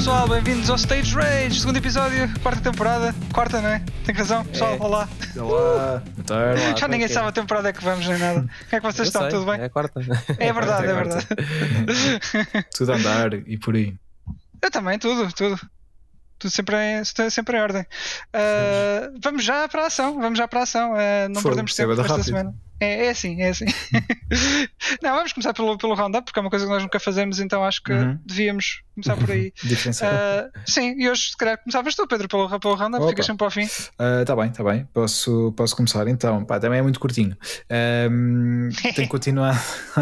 Olá pessoal, bem-vindos ao Stage Rage, segundo episódio, quarta temporada. Quarta, não é? Tem razão, pessoal, É. olá. Olá, boa tarde. Já ninguém sabe a temporada é que vamos nem nada. Como é que vocês Eu estão? sei, Tudo bem? É a quarta. É verdade, é É verdade. Tudo a andar e por aí. Eu também, tudo, tudo. Tudo sempre em, sempre em ordem. Ah, vamos já para a ação, vamos já para a ação. Ah, não Fogo, perdemos é tempo esta rápido. semana. É, é assim, é assim. não, vamos começar pelo, pelo roundup, porque é uma coisa que nós nunca fazemos, então acho que Uhum. devíamos começar por aí. Ah, sim, e hoje se calhar começavas tu, Pedro, pelo, pelo roundup, Opa. ficas sempre ao fim. Está bem, está bem. Posso, posso começar então. Pá, também é muito curtinho. Ahm, tem que continuar.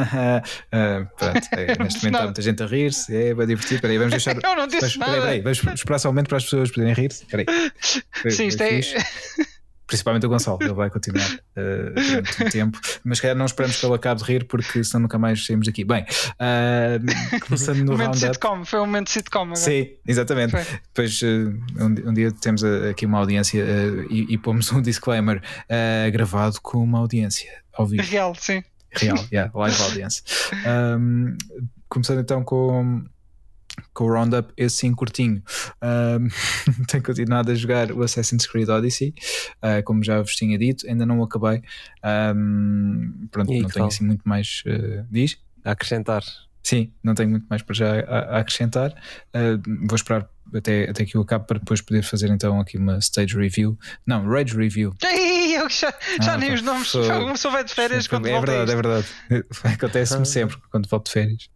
Ah, pronto, é, neste momento há muita gente a rir-se. É bem divertido. Espera aí, vamos deixar. Eu não disse Mas, nada. peraí, peraí, vamos esperar só um momento para as pessoas poderem rir-se. Espera aí. Foi- Sim, isto é. Principalmente o Gonçalo, ele vai continuar uh, durante um tempo, mas calhar não esperamos que ele acabe de rir, porque senão nunca mais saímos daqui. Bem, uh, começando no momento roundup. sitcom, foi um momento de sitcom agora. Sim, exatamente. Foi. Depois uh, um, um dia temos aqui uma audiência e, e pomos um disclaimer gravado com uma audiência ao vivo. Real, sim. Real, yeah, live audience. Um, começando então com, com o Roundup, esse sim curtinho. Um, tenho continuado a jogar o Assassin's Creed Odyssey, uh, como já vos tinha dito, ainda não o acabei. Um, pronto, aí, não tenho tal? assim muito mais. Uh, diz? A acrescentar. Sim, não tenho muito mais para já a, a acrescentar. Uh, vou esperar até, até que eu acabe para depois poder fazer então aqui uma stage review. Não, rage review. Ei, eu já, já Ah, nem pá, os nomes. sou velho de férias é quando volto a verdade, é verdade. Acontece-me sempre quando volto de férias.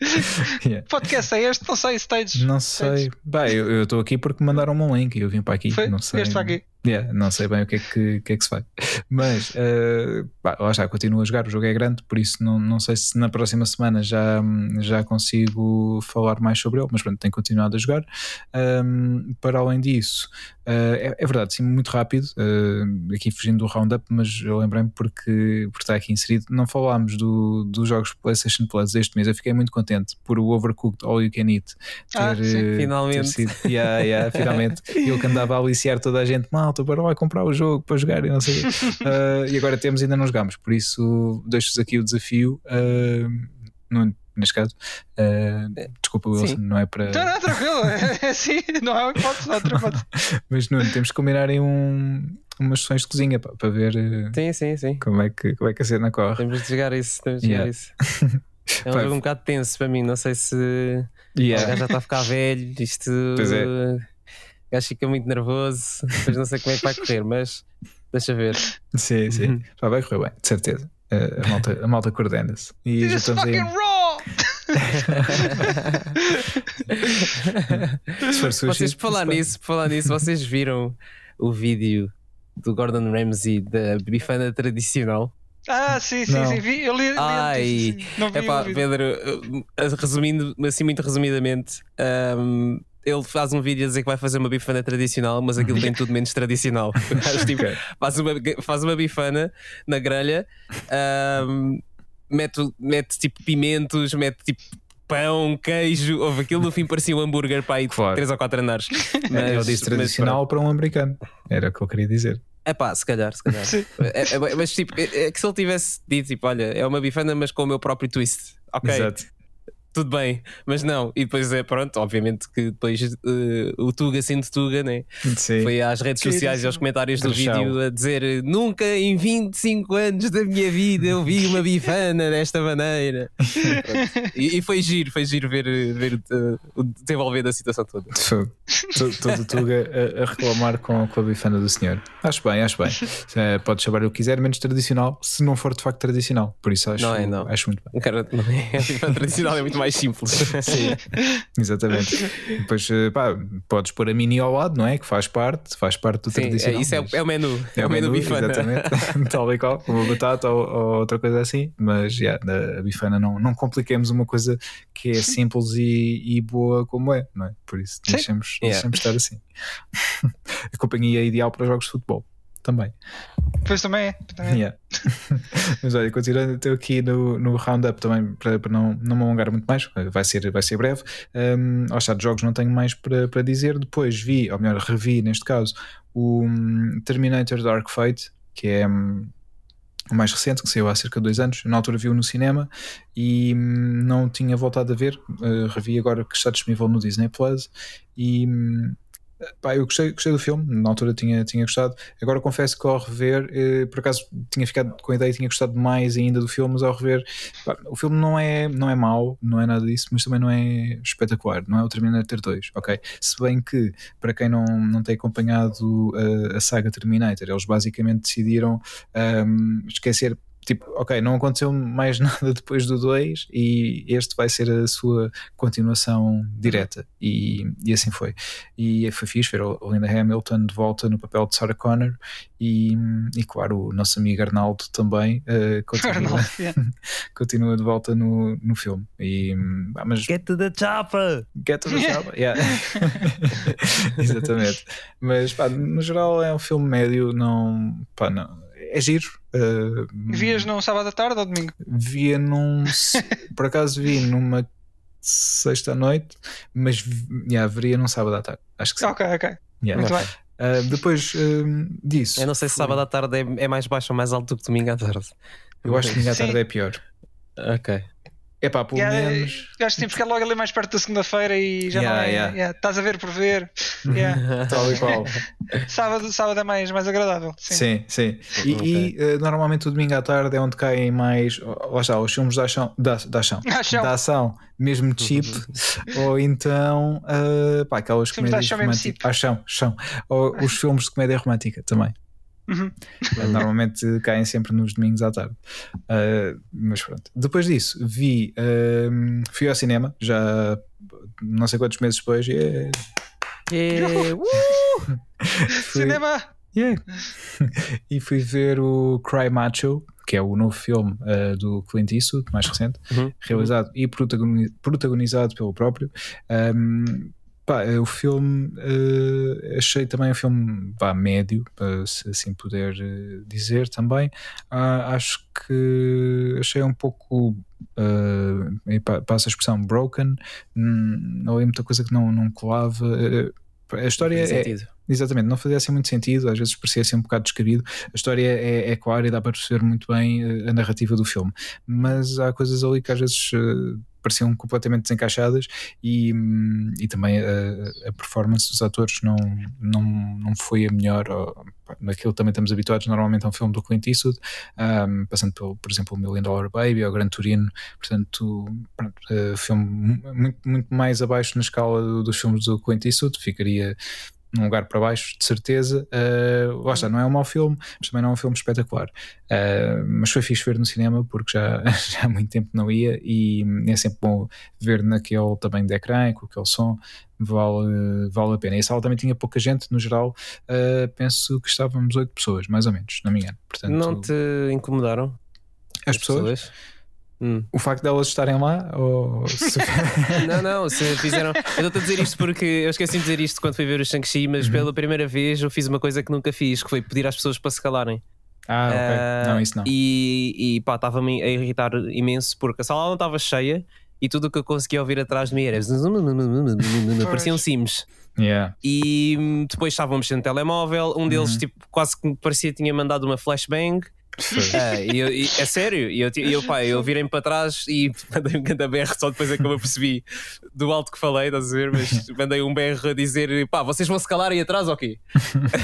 Yeah. Podcast é este? Não sei, stage. Não sei. Bem, eu estou aqui porque mandaram-me um link e eu vim para aqui. Foi? Não sei. Vieste para aqui. Yeah, não sei bem o que é que, que, é que se vai. Mas, uh, pá, lá está, continuo a jogar. O jogo é grande, por isso não, não sei se na próxima semana já, já consigo falar mais sobre ele. Mas pronto, tenho continuado a jogar. Um, para além disso, uh, é, é verdade, sim, muito rápido. uh, aqui fugindo do roundup, mas eu lembrei-me porque, porque está aqui inserido. Não falámos do, dos jogos PlayStation Plus este mês. Eu fiquei muito contente por o Overcooked All You Can Eat ter, Ah, sim. uh, ter Finalmente. sido. Yeah, yeah, finalmente. Eu que andava a aliciar toda a gente, malta, para vai comprar o jogo para jogar e não sei. Uh, e agora temos e ainda não jogamos, por isso deixo-vos aqui o desafio. Uh, no- neste caso, uh, desculpa, Wilson, não é para. Não, não, tranquilo. É assim, não é hipótese, não, outra hipótese. Mas Nuno, temos que combinar aí um, umas sessões de cozinha pá, para ver Sim, sim, sim. como, é que, como é que a cena corre. Temos de jogar isso. Temos de jogar Yeah. isso. É um Pá, jogo um bocado tenso para mim. Não sei se Yeah. já está a ficar velho. Isto. Pois é. O gajo fica muito nervoso. Depois não sei como é que vai correr, mas deixa ver. Sim, sim. Uhum. Vai correr bem, de certeza. A malta, a malta coordena-se. E já This estamos aí. fucking raw! Se for sushi, Vocês, por falar nisso, por falar nisso, vocês viram o vídeo do Gordon Ramsay da bifana tradicional? Ah, sim, sim, Não. sim. Vi, eu li, li Ai. Não vi É pá, o vídeo. Pedro, uh, resumindo, assim muito resumidamente, um, ele faz um vídeo a dizer que vai fazer uma bifana tradicional, mas aquilo tem tudo menos tradicional. Tipo, faz, uma, faz uma bifana na grelha, um, mete, mete tipo pimentos, mete tipo pão, queijo, houve aquilo no fim parecia um hambúrguer para aí de Claro. 3 ou 4 andares. É, Ele disse tradicional para um americano. Era o que eu queria dizer. É pá, se calhar, se calhar. É- é- mas tipo, é, é que se ele tivesse dito, tipo, olha, é uma bifana, mas com o meu próprio twist. Ok, Exato. Tudo bem, mas não. E depois é pronto, obviamente que depois eh, o Tuga sendo Tuga, né? Sim. Foi às redes Sim, sociais e aos comentários do Trechão. vídeo a dizer nunca em 25 anos da minha vida eu vi uma bifana desta maneira. E, e foi giro, foi giro ver, ver eh, o desenvolver da situação toda. Todo o Tuga a, a reclamar com, com a bifana do senhor. Acho bem, acho bem. Eh, pode chamar o que quiser, menos tradicional, se não for de facto tradicional. Por isso acho, Não é, não. acho muito bem. Cara, não é, a bifana tradicional é muito mais simples. Sim, exatamente. Depois, eh, pá, podes pôr a mini ao lado, não é? Que faz parte, faz parte do Sim, é, tradicional. isso é, é o menu. É, o menu, bifana. Exatamente, tal e qual, uma batata ou, ou outra coisa assim. Mas yeah, a bifana não, não compliquemos uma coisa que é simples e, e boa como é, não é? Por isso deixemos, Yeah. deixemos estar assim. a companhia ideal para jogos de futebol também. Pois também é. Também é. Yeah. Mas olha, continuando estou aqui no, no roundup também para, para não, não me alongar muito mais, vai ser, vai ser breve. Um, ao estado de jogos não tenho mais para, para dizer. Depois vi, ou melhor, revi neste caso, o Terminator Dark Fate, que é. o mais recente, que saiu há cerca de dois anos. Na altura vi-o no cinema e não tinha voltado a ver. Uh, revi agora que está disponível no Disney Plus e pá, eu gostei, gostei do filme. Na altura tinha, tinha gostado. Agora confesso que ao rever, eh, por acaso tinha ficado com a ideia e tinha gostado mais ainda do filme, mas ao rever, pá, o filme não é, não é mau, não é nada disso, mas também não é espetacular. Não é o Terminator 2, ok? Se bem que, para quem não, não tem acompanhado a, a saga Terminator, eles basicamente decidiram um, esquecer tipo, ok, não aconteceu mais nada depois do 2 e este vai ser a sua continuação direta e, e assim foi e foi fixe ver o Linda Hamilton de volta no papel de Sarah Connor e, e claro, o nosso amigo Arnaldo também uh, continua, Arnaldo, yeah. continua de volta no, no filme e, ah, mas Get to the chopper! Get to the chopper, yeah. exatamente mas pá, no geral é um filme médio não, pá, não é giro. Uh, Vias num sábado à tarde ou domingo? Via num. por acaso vi numa sexta à noite, mas yeah, veria num sábado à tarde. Acho que sim. Ok, ok. Yeah. Muito bem. Uh, depois uh, disso. Eu não sei se sábado à tarde é, é, mais baixo ou mais alto do que domingo à tarde. Eu acho que domingo à tarde Sim. é pior. Ok. É pá, pelo Yeah, menos. Acho que sim, porque é logo ali mais perto da segunda-feira e já Yeah, não é. yeah. yeah, estás a ver por ver. Yeah. Tal e qual. sábado, sábado é mais, mais agradável. Sim. Sim, sim. E, e, uh, normalmente o domingo à tarde é onde caem mais. Lá está, os filmes da ação. Da, da ação. Ação. Da ação, mesmo cheap. ou então. Uh, pá, aquelas Filmes comédias ação mesmo românticas. Ação, ação. Ou os filmes de comédia romântica também. Uhum. Uh, Normalmente caem sempre nos domingos à tarde. Uh, mas pronto. Depois disso, vi. uh, fui ao cinema, já não sei quantos meses depois. Yeah. Yeah. Uh! Fui- Cinema! Yeah. e fui ver o Cry Macho, que é o novo filme uh, do Clint Eastwood, mais recente, Uhum. realizado e protagoni- protagonizado pelo próprio. Um, pá, o filme uh, achei também um filme pá, médio, se assim puder uh, dizer também. Ah, acho que achei um pouco. Uh, e pa- passa a expressão broken, não é muita coisa que não, não colava. A história Faz é, sentido. Exatamente, não fazia assim muito sentido, às vezes parecia assim um bocado descabido. A história é, é clara e dá para perceber muito bem eh, a narrativa do filme, mas há coisas ali que às vezes eh, pareciam completamente desencaixadas e, e também a, a performance dos atores não, não, não foi a melhor. Naquilo também estamos habituados, normalmente é um filme do Clint Eastwood, um, passando pelo, por exemplo, o Million Dollar Baby ou o Gran Turino, portanto, pronto, eh, filme mu- muito, muito mais abaixo na escala do- dos filmes do Clint Eastwood, ficaria num lugar para baixo, de certeza. Uh, lá está, não é um mau filme, mas também não é um filme espetacular. Uh, mas foi fixe ver no cinema porque já, já há muito tempo não ia e é sempre bom ver naquele tamanho de ecrã com aquele som. Vale, vale a pena. E a sala também tinha pouca gente, no geral. uh, penso que estávamos oito pessoas, mais ou menos, não me engano. Portanto, Não te incomodaram? as pessoas, Hum. o facto delas estarem lá, ou Não, não, se fizeram. Eu estou a dizer isto porque eu esqueci de dizer isto quando fui ver o Shang-Chi, mas Uhum. pela primeira vez eu fiz uma coisa que nunca fiz, que foi pedir às pessoas para se calarem. ah, ok. Ah, não, isso não. E, e pá, estava-me a irritar imenso porque a sala não estava cheia e tudo o que eu conseguia ouvir atrás de mim era. pareciam sims. Yeah. E depois estávamos no telemóvel, um deles Uhum. tipo, quase que parecia que tinha mandado uma flashbang. Ah, e eu, e- é sério, e eu, e eu, pá, eu virei-me para trás e mandei um grande berro, só depois é que eu me percebi do alto que falei, estás a ver? Mas mandei um berro a dizer: pá, vocês vão se calar aí atrás ou quê?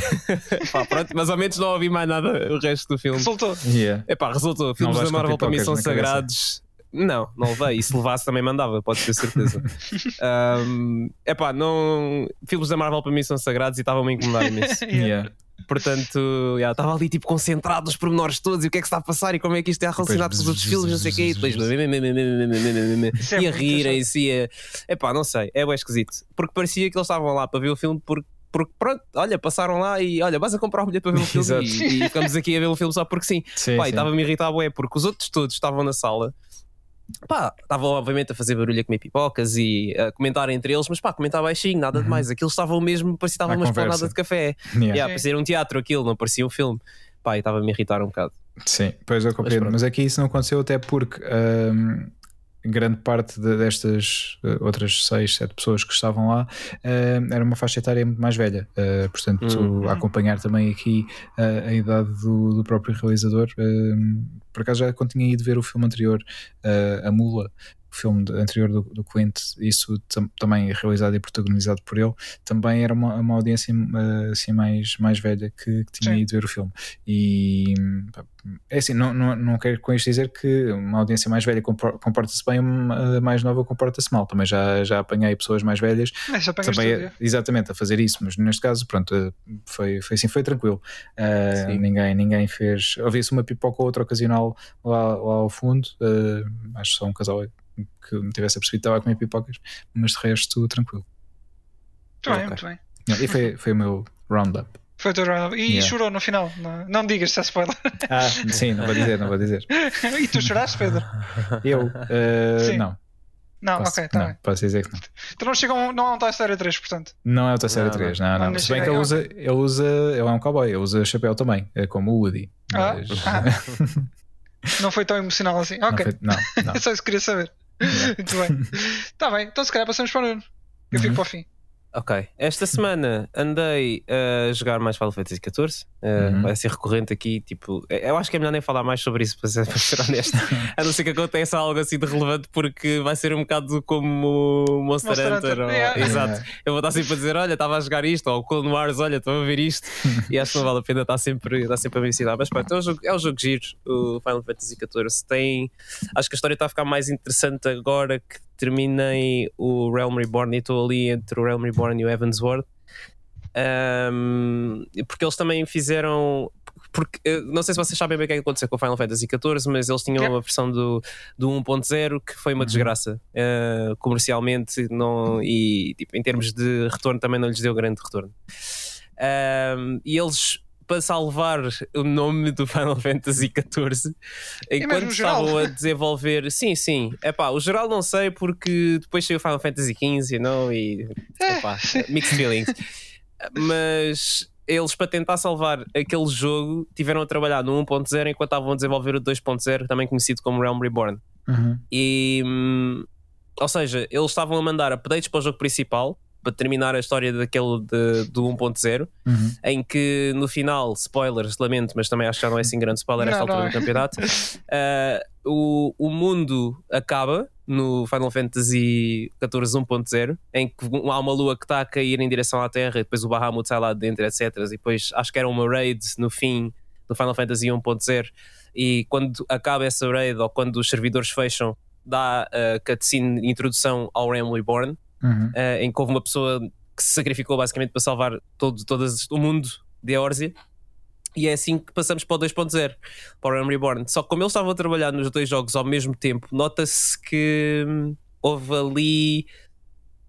pá, pronto, mas ao menos não ouvi mais nada o resto do filme. Resultou. Yeah. Epá, resultou. Filmes da Marvel para mim são cabeça. sagrados. Não, não levei. E se levasse também mandava, pode ter certeza. um, epá, não. Filmes da Marvel para mim são sagrados e estavam-me a incomodar imenso. Yeah. Yeah. Portanto, estava ali tipo concentrado nos pormenores todos e o que é que está a passar e como é que isto é relacionado com os outros filmes, não sei o quê, e depois é e a rirem-se e a... Epá, não sei, é bem esquisito. Porque parecia que eles estavam lá para ver o filme porque. Porque pronto, olha, passaram lá e olha, vais a comprar um bilhete para ver o filme e, e ficamos aqui a ver o filme só porque sim. Sim, Pá, e sim. estava-me a irritar, bué, porque os outros todos estavam na sala. Pá, estavam obviamente a fazer barulho a comer pipocas e a comentar entre eles, mas pá, comentar baixinho, nada demais. Aquilo estavam mesmo, parecia estava uma esplanada de café. Yeah. Yeah, parecia um teatro aquilo, não parecia um filme. Pá, e estava-me a irritar um bocado. Sim, pois eu compreendo. pronto. Mas, aqui isso não aconteceu até porque hum, grande parte de, destas uh, outras 6, 7 pessoas que estavam lá uh, era uma faixa etária muito mais velha. Uh, portanto, uhum. acompanhar também aqui a idade do, do próprio realizador. por acaso já quando tinha ido ver o filme anterior, A Mula, filme anterior do, do Clint, isso tam, também realizado e protagonizado por ele, também era uma, uma audiência eh, assim mais, mais velha que, que tinha Sim. ido ver o filme. E é assim, não, não, não quero com isto dizer que uma audiência mais velha comporta-se bem, uma mais nova comporta-se mal. Também já, já apanhei pessoas mais velhas também, exatamente a fazer isso, mas neste caso, pronto, eh, foi, foi assim, foi tranquilo. Uh, ninguém, ninguém fez. Havia-se uma pipoca ou outra ocasional lá, lá ao fundo, uh, acho só um casal que me tivesse apercebido estava a comer pipocas, mas de resto, tranquilo. Muito bem, muito bem. E foi, foi o meu roundup. Foi o teu roundup. E yeah. chorou no final. Não, não digas se é spoiler. Ah, sim, não vou dizer, não vou dizer. e tu choraste, Pedro? Eu? Uh, não. Não, posso, ok, tá não, bem. Posso dizer que não. Então não, chega um, não é um Toy Story 3, portanto. Não é o Toy Story 3, não, não. não. Se bem que ele usa, ele usa, ele é um cowboy, ele usa chapéu também, é como o Woody. Ah, mas... ah. não foi tão emocional assim. Ok. Não, foi, não, não. Só isso que queria saber. Muito bem. Está bem, então se calhar passamos para o Nuno. Eu fico uhum. para o fim. Ok, esta semana andei a jogar mais Final Fantasy XIV. Uh, uhum. Vai ser recorrente aqui. Tipo, eu acho que é melhor nem falar mais sobre isso, para ser, para ser honesto. a não ser que aconteça algo assim de relevante, porque vai ser um bocado como Monster, Monster Hunter. Hunter. Ou... Yeah. Exato. Eu vou estar sempre a dizer: Olha, estava a jogar isto, ou Clone Wars, olha, estou a ver isto. e acho que não vale a pena estar sempre, estar sempre a me ensinar. Mas pronto, é um jogo, é um jogo giro, o Final Fantasy XIV. Tem, acho que a história está a ficar mais interessante agora que terminei o Realm Reborn e estou ali entre o Realm Reborn e o Evansward. Um, porque eles também fizeram. Porque, não sei se vocês sabem bem o que, é que aconteceu com o Final Fantasy XIV, mas eles tinham uma versão do, do 1.0 que foi uma uhum. desgraça uh, comercialmente não, e tipo, em termos de retorno também não lhes deu grande retorno. Um, e eles para salvar o nome do Final Fantasy XIV enquanto estavam a desenvolver. Sim, sim. É pá, o geral não sei porque depois saiu o Final Fantasy XV não? e é. epá, mixed feelings. Mas eles, para tentar salvar aquele jogo, tiveram a trabalhar no 1.0 enquanto estavam a desenvolver o 2.0, também conhecido como Realm Reborn. Uhum. E, hum, ou seja, eles estavam a mandar updates para o jogo principal para terminar a história daquele de, do 1.0, uhum. em que no final, spoilers, lamento, mas também acho que já não é assim grande spoiler esta altura do campeonato. Uh, o, o mundo acaba no Final Fantasy XIV 1.0, em que há uma lua que está a cair em direção à Terra, e depois o Bahamut sai lá de dentro, etc. E depois acho que era uma raid no fim do Final Fantasy 1.0. E quando acaba essa raid, ou quando os servidores fecham, dá a cutscene introdução ao Realm Reborn, uhum. uh, em que houve uma pessoa que se sacrificou basicamente para salvar todo, todo o mundo de Eorzea. E é assim que passamos para o 2.0, para o Realm Reborn. Só que como eles estavam a trabalhar nos dois jogos ao mesmo tempo, nota-se que hum, houve ali.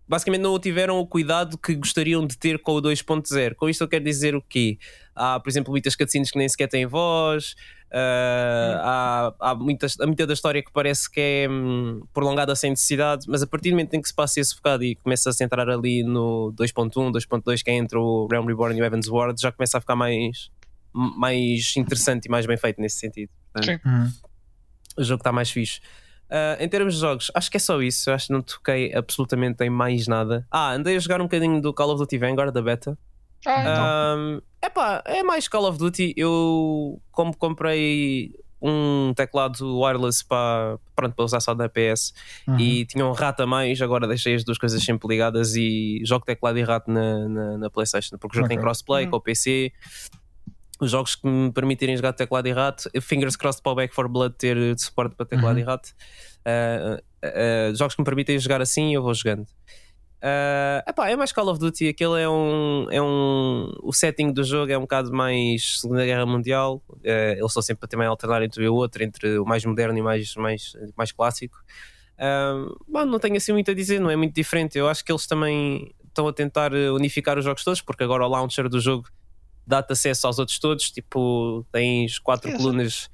Basicamente não tiveram o cuidado que gostariam de ter com o 2.0. Com isto eu quero dizer o quê? Há, por exemplo, muitas cutscenes que nem sequer têm voz, Uh, há, há, muitas, há muita da história que parece que é hum, prolongada sem necessidade, mas a partir do momento em que se passa esse bocado e começa a se entrar ali no 2.1, 2.2, que é entre o Realm Reborn e o Evans Ward, já começa a ficar mais, mais interessante e mais bem feito nesse sentido. Portanto, uhum. O jogo está mais fixe. Uh, em termos de jogos, acho que é só isso. Acho que não toquei absolutamente em mais nada. Ah, andei a jogar um bocadinho do Call of Duty Vanguard da beta. Ah, então. epá, é mais Call of Duty. Eu, como comprei um teclado wireless para, pronto, para usar só na PS uhum. e tinha um rato a mais, agora deixei as duas coisas sempre ligadas e jogo teclado e rato na, na, na PlayStation, porque o jogo okay. tem crossplay uhum. com o PC. Os jogos que me permitirem jogar teclado e rato, fingers crossed para o Back 4 Blood ter suporte para teclado uhum. e rato. Uh, uh, uh, jogos que me permitem jogar assim, eu vou jogando. Uh, epá, é mais Call of Duty, aquele é um, é um. O setting do jogo é um bocado mais Segunda Guerra Mundial. Uh, eles estão sempre a também alternar entre o outro, entre o mais moderno e mais, mais, mais clássico. Uh, bom, não tenho assim muito a dizer, não é muito diferente. Eu acho que eles também estão a tentar unificar os jogos todos, porque agora o launcher do jogo dá-te acesso aos outros todos. Tipo, tens quatro colunas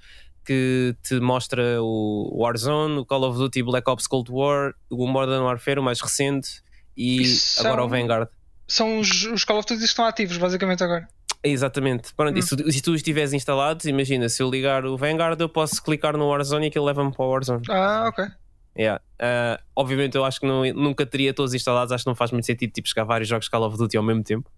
que te mostra o Warzone, o Call of Duty Black Ops Cold War, o Modern Warfare, o mais recente e são, agora o Vanguard. São os, os Call of Duty que estão ativos, basicamente, agora. Exatamente. Pronto, hum. e se, se tu estiveres instalado, imagina, se eu ligar o Vanguard, eu posso clicar no Warzone e aquilo leva-me para o Warzone. Ah, ok. Yeah. Uh, obviamente, eu acho que não, nunca teria todos instalados. Acho que não faz muito sentido tipo, jogar vários jogos Call of Duty ao mesmo tempo.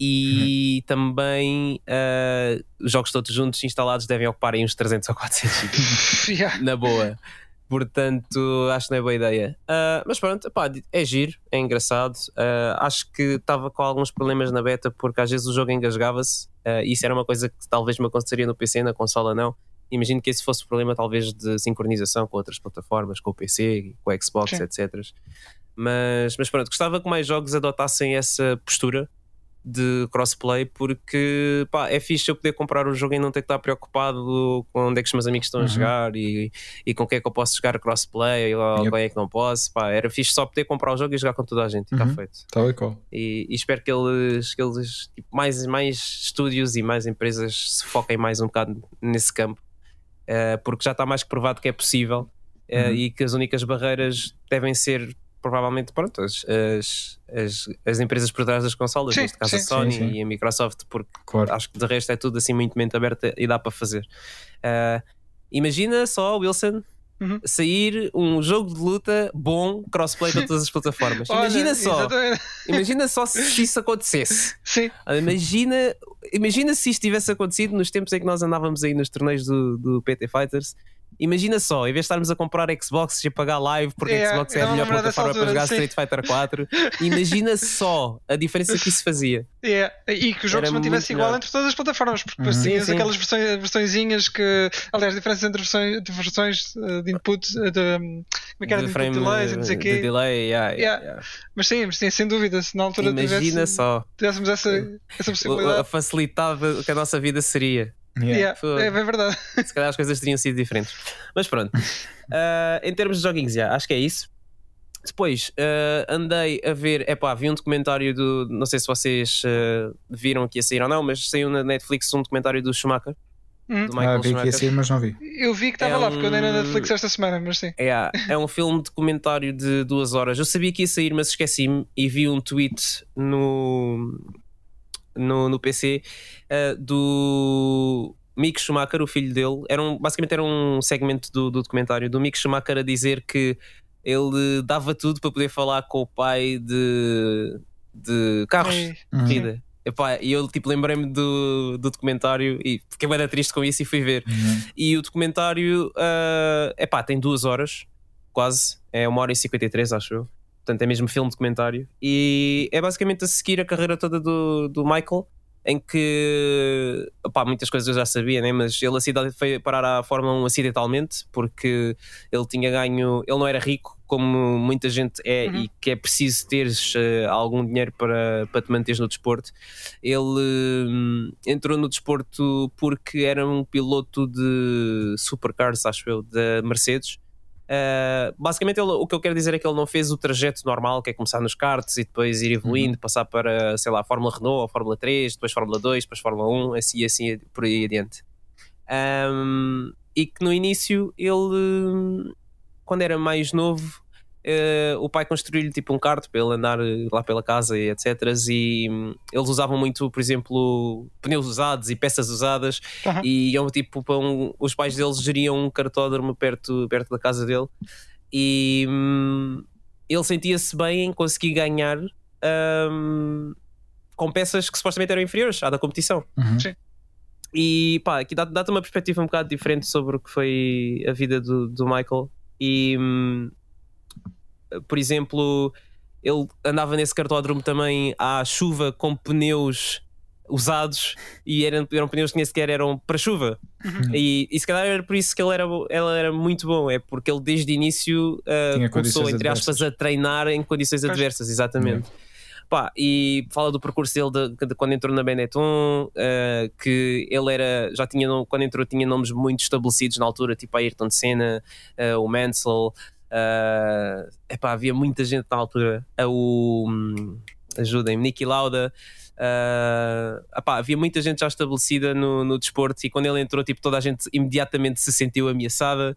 E uhum. também uh, os jogos todos juntos instalados devem ocupar aí uns 300 ou 400 yeah. na boa. Portanto, acho que não é boa ideia. Uh, mas pronto, pá, é giro, é engraçado. Uh, acho que estava com alguns problemas na beta porque às vezes o jogo engasgava-se. Uh, isso era uma coisa que talvez me aconteceria no PC, na consola não. Imagino que esse fosse o problema, talvez, de sincronização com outras plataformas, com o PC, com o Xbox, Sim. etc. Mas, mas pronto, gostava que mais jogos adotassem essa postura de crossplay porque pá, é fixe eu poder comprar o jogo e não ter que estar preocupado com onde é que os meus amigos estão uhum. a jogar e, e com quem é que eu posso jogar crossplay ou yep. quem é que não posso. Pá, era fixe só poder comprar o jogo e jogar com toda a gente. Uhum. Está feito. Tal e qual. E, e, espero que eles, que eles tipo, mais, mais estúdios e mais empresas se foquem mais um bocado nesse campo uh, porque já está mais que provado que é possível. Uh, uhum. e que as únicas barreiras devem ser provavelmente pronto, as, as, as, as, empresas por trás das consolas, sim, neste caso sim, a Sony sim, e a Microsoft, porque claro. acho que de resto é tudo assim muito mente aberta e dá para fazer. Uh, imagina só, Wilson, Uhum. sair um jogo de luta bom, crossplay para todas as plataformas. Olha, imagina só, exatamente. imagina só se isso acontecesse. Sim. Imagina, imagina se isto tivesse acontecido nos tempos em que nós andávamos aí nos torneios do, do PT Fighters Imagina só, em vez de estarmos a comprar Xbox e a pagar live porque a Xbox é a melhor plataforma altura, para jogar sim. Street Fighter 4, imagina só a diferença que isso fazia. Yeah. E que o jogo Era se mantivesse igual melhor. entre todas as plataformas, porque uhum. assim aquelas versões, versõezinhas que, aliás, diferenças entre versões, de versões eh, de input, eh, de, como é que era, de, de frame, delays e não sei o quê. De delay, yeah, yeah, yeah. Mas sim, mas sim, sem dúvida, se na altura imagina tivesse, só. tivéssemos essa, essa possibilidade. A facilidade que a nossa vida seria. Yeah. Yeah, é bem verdade. Se calhar as coisas teriam sido diferentes. Mas pronto. Uh, em termos de joguinhos, já, acho que é isso. Depois uh, andei a ver, é pá, vi um documentário do. Não sei se vocês uh, viram que ia sair ou não, mas saiu na Netflix um documentário do Schumacher. Hum. Do Michael ah, vi Schumacher. que ia sair, mas não vi. Eu vi que estava é lá, porque eu andei na Netflix esta semana, mas sim. É, é um filme documentário de duas horas. Eu sabia que ia sair, mas esqueci-me e vi um tweet no, no, no PC uh, do Mick Schumacher, o filho dele. Era um, basicamente era um segmento do, do documentário do Mick Schumacher a dizer que ele dava tudo para poder falar com o pai de, de carros de uhum. corrida. e eu tipo, lembrei-me do, do documentário e fiquei bem triste com isso e fui ver. Uhum. E o documentário uh, epá, tem duas horas, quase, é uma hora e 53, acho eu. Portanto, é mesmo filme documentário. E é basicamente a seguir a carreira toda do, do Michael, em que opá, muitas coisas eu já sabia, né? mas ele assim foi parar à Fórmula 1 acidentalmente, porque ele tinha ganho, ele não era rico, como muita gente é, uhum. e que é preciso teres uh, algum dinheiro para, para te manteres no desporto. Ele hum, entrou no desporto porque era um piloto de supercars, acho eu, da Mercedes Uh, basicamente, ele, o que eu quero dizer é que ele não fez o trajeto normal, que é começar nos karts e depois ir evoluindo, uhum. passar para, sei lá, a Fórmula Renault, a Fórmula 3, depois Fórmula 2, depois Fórmula 1, assim e assim por aí adiante. Um, e que no início ele, quando era mais novo, uh, o pai construiu-lhe tipo um kart para ele andar eh, lá pela casa e etc. E um, eles usavam muito, por exemplo, pneus usados e peças usadas. Uhum. E iam tipo para um, os pais deles geriam um cartódromo perto, perto da casa dele. E um, ele sentia-se bem em conseguir ganhar um, com peças que supostamente eram inferiores à da competição. Uhum. Sim. E pá, aqui dá-te uma perspectiva um bocado diferente sobre o que foi a vida do, do Michael. E hum, por exemplo, ele andava nesse cartódromo também à chuva com pneus usados e eram, eram pneus que nem sequer eram para chuva. Uhum. E, e se calhar era por isso que ele era, ele era muito bom, é porque ele desde o início uh, começou, entre aspas, a treinar em condições adversas, exatamente. Uhum. Pá, e fala do percurso dele de, de quando entrou na Benetton, uh, que ele era, já tinha, quando entrou, tinha nomes muito estabelecidos na altura, tipo Ayrton Senna, uh, o Mansell, Uh, epá, havia muita gente na altura. O, um, ajudem-me, Niki Lauda. Uh, epá, havia muita gente já estabelecida no, no desporto e quando ele entrou, tipo, toda a gente imediatamente se sentiu ameaçada.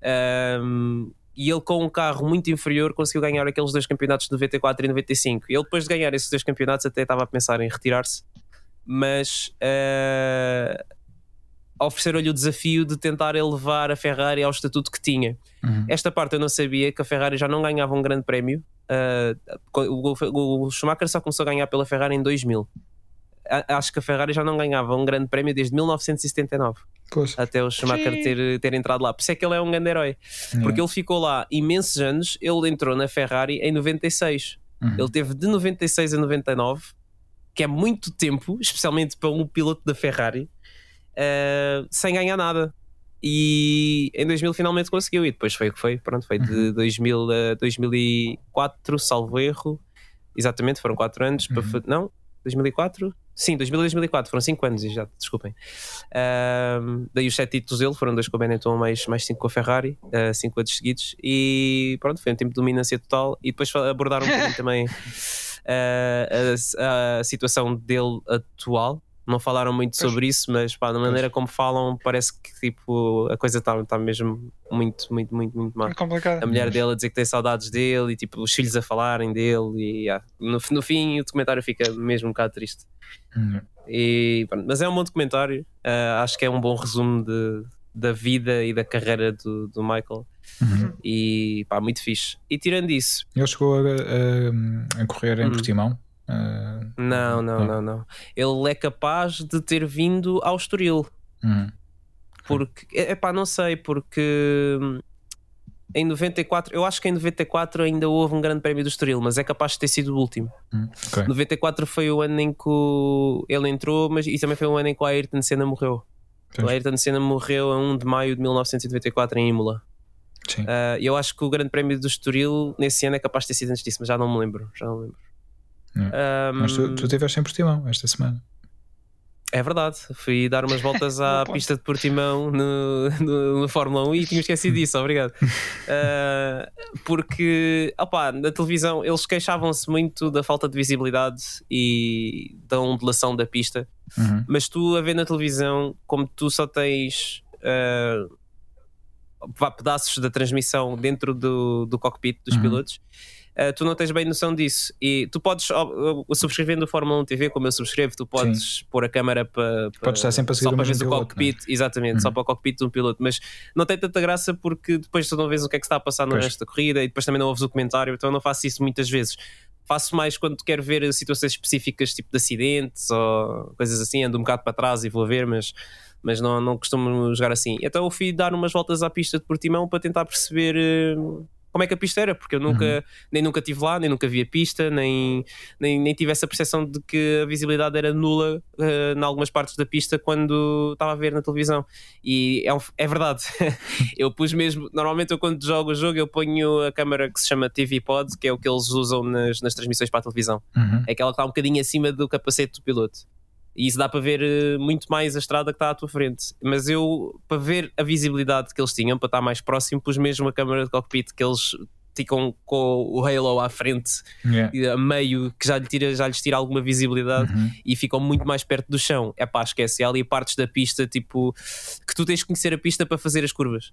Uh, e ele, com um carro muito inferior, conseguiu ganhar aqueles dois campeonatos de 94 e 95. Ele, depois de ganhar esses dois campeonatos, até estava a pensar em retirar-se, mas ofereceram-lhe o desafio de tentar elevar a Ferrari ao estatuto que tinha. Uhum. Esta parte eu não sabia que a Ferrari já não ganhava um grande prémio. Uh, o, o, Schumacher só começou a ganhar pela Ferrari em 2000. A, acho que a Ferrari já não ganhava um grande prémio desde 1979. Pois. Até o Schumacher ter, ter entrado lá. Por isso é que ele é um grande herói. Porque ele ficou lá imensos anos. Ele entrou na Ferrari em 96. Uhum. Ele teve de 96 a 99, que é muito tempo, especialmente para um piloto da Ferrari uh, sem ganhar nada. E em 2000 finalmente conseguiu, e depois foi o que foi. Pronto, foi de uhum. 2000 a 2004, salvo erro. Exatamente, foram 4 anos. Uhum. Para, não, 2004? Sim, 2000 a 2004, foram 5 anos, já, desculpem. Uh, daí os 7 títulos dele, foram dois com o Benetton, mais 5 com a Ferrari, 5 uh, anos seguidos. E pronto, foi um tempo de dominância total. E depois abordaram um bocadinho também uh, a, a, situação dele atual, não falaram muito pois. sobre isso, mas pá, da maneira pois. como falam, parece que tipo, a coisa está tá mesmo muito, muito, muito, muito má. É complicado. A mulher dele a dizer que tem saudades dele e tipo, os filhos a falarem dele, e yeah. no, no fim o documentário fica mesmo um bocado triste. Uhum. E, mas é um bom documentário, uh, acho que é um bom resumo de, da vida e da carreira do, do Michael. Uhum. E pá, muito fixe. E tirando isso, ele chegou a, a, a correr em uhum. Portimão Uh, não, não, não, não. Ele é capaz de ter vindo ao Estoril. Uhum. Porque, é pá, não sei, porque hum, em 94, eu acho que em 94 ainda houve um grande prémio do Estoril, mas é capaz de ter sido o último. Uhum. Okay. 94 foi o ano em que ele entrou, mas e também foi o ano em que o Ayrton Senna morreu. O Ayrton Senna morreu a 1 de maio de 1994 em Imola. Uh, eu acho que o grande prémio do Estoril nesse ano é capaz de ter sido antes disso, mas já não me lembro. Já não me lembro. Um, Mas tu, tu tiveste em Portimão esta semana. É verdade, fui dar umas voltas à pista de Portimão no, no, no, Fórmula 1 e tinha esquecido disso, obrigado. Uh, porque, opá, na televisão eles queixavam-se muito da falta de visibilidade e da ondulação da pista, uhum. mas tu a ver na televisão, como tu só tens uh, pedaços da transmissão dentro do, do cockpit dos uhum. pilotos uh, tu não tens bem noção disso. E tu podes, uh, subscrevendo o Fórmula 1 TV, como eu subscrevo, tu podes Sim. pôr a câmera para. Podes estar sempre a só para ver o cockpit, é? exatamente, uhum. só para o cockpit de um piloto. Mas não tem tanta graça porque depois tu não vês o que é que está a passar no resto da corrida e depois também não ouves o comentário, então eu não faço isso muitas vezes faço mais quando quero ver situações específicas, tipo de acidentes ou coisas assim. Ando um bocado para trás e vou ver, mas, mas não, não costumo jogar assim. Então eu fui dar umas voltas à pista de Portimão para tentar perceber uh, como é que a pista era, porque eu nunca, uhum. nem nunca estive lá, nem nunca vi a pista, nem, nem, nem tive essa percepção de que a visibilidade era nula uh, em algumas partes da pista quando estava a ver na televisão. E é, um, é verdade, eu pus mesmo, normalmente eu quando jogo o jogo eu ponho a câmera que se chama TV Pod, que é o que eles usam nas, nas transmissões para a televisão. Uhum. É aquela que está um bocadinho acima do capacete do piloto. E isso dá para ver eh, muito mais a estrada que está à tua frente. Mas eu, para ver a visibilidade que eles tinham, para estar mais próximo, pus mesmo a câmera de cockpit que eles ficam com o halo à frente yeah. a meio que já, lhe tira, já lhes tira alguma visibilidade uhum. e ficam muito mais perto do chão. É pá, esquece. Há ali partes da pista tipo que tu tens de conhecer a pista para fazer as curvas.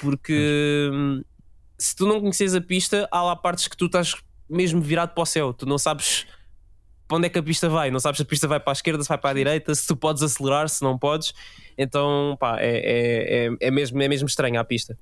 Porque uhum. se tu não conheces a pista, há lá partes que tu estás mesmo virado para o céu. Tu não sabes para onde é que a pista vai, não sabes se a pista vai para a esquerda, se vai para a direita, se tu podes acelerar, se não podes. Então, pá, é, é, é, é mesmo, é mesmo estranha a pista.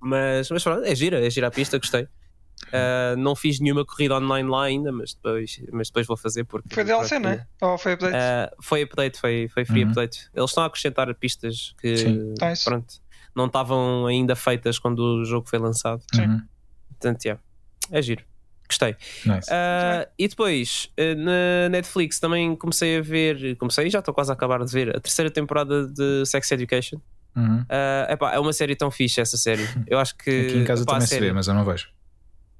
Mas, mas pronto, é gira, é gira a pista, gostei. Uh, não fiz nenhuma corrida online lá ainda, mas depois, mas depois vou fazer porque. Foi DLC, não é? Ou foi update? Uh, foi update, foi, foi free uhum. update. Eles estão a acrescentar pistas que pronto, não estavam ainda feitas quando o jogo foi lançado. Sim. Portanto, yeah, é giro. Gostei. Nice. Uh, e depois, uh, na Netflix também comecei a ver, comecei já estou quase a acabar de ver a terceira temporada de Sex Education. Uhum. Uh, epá, é uma série tão fixe essa série. Eu acho que. Aqui em casa epá, também se vê, mas eu não vejo.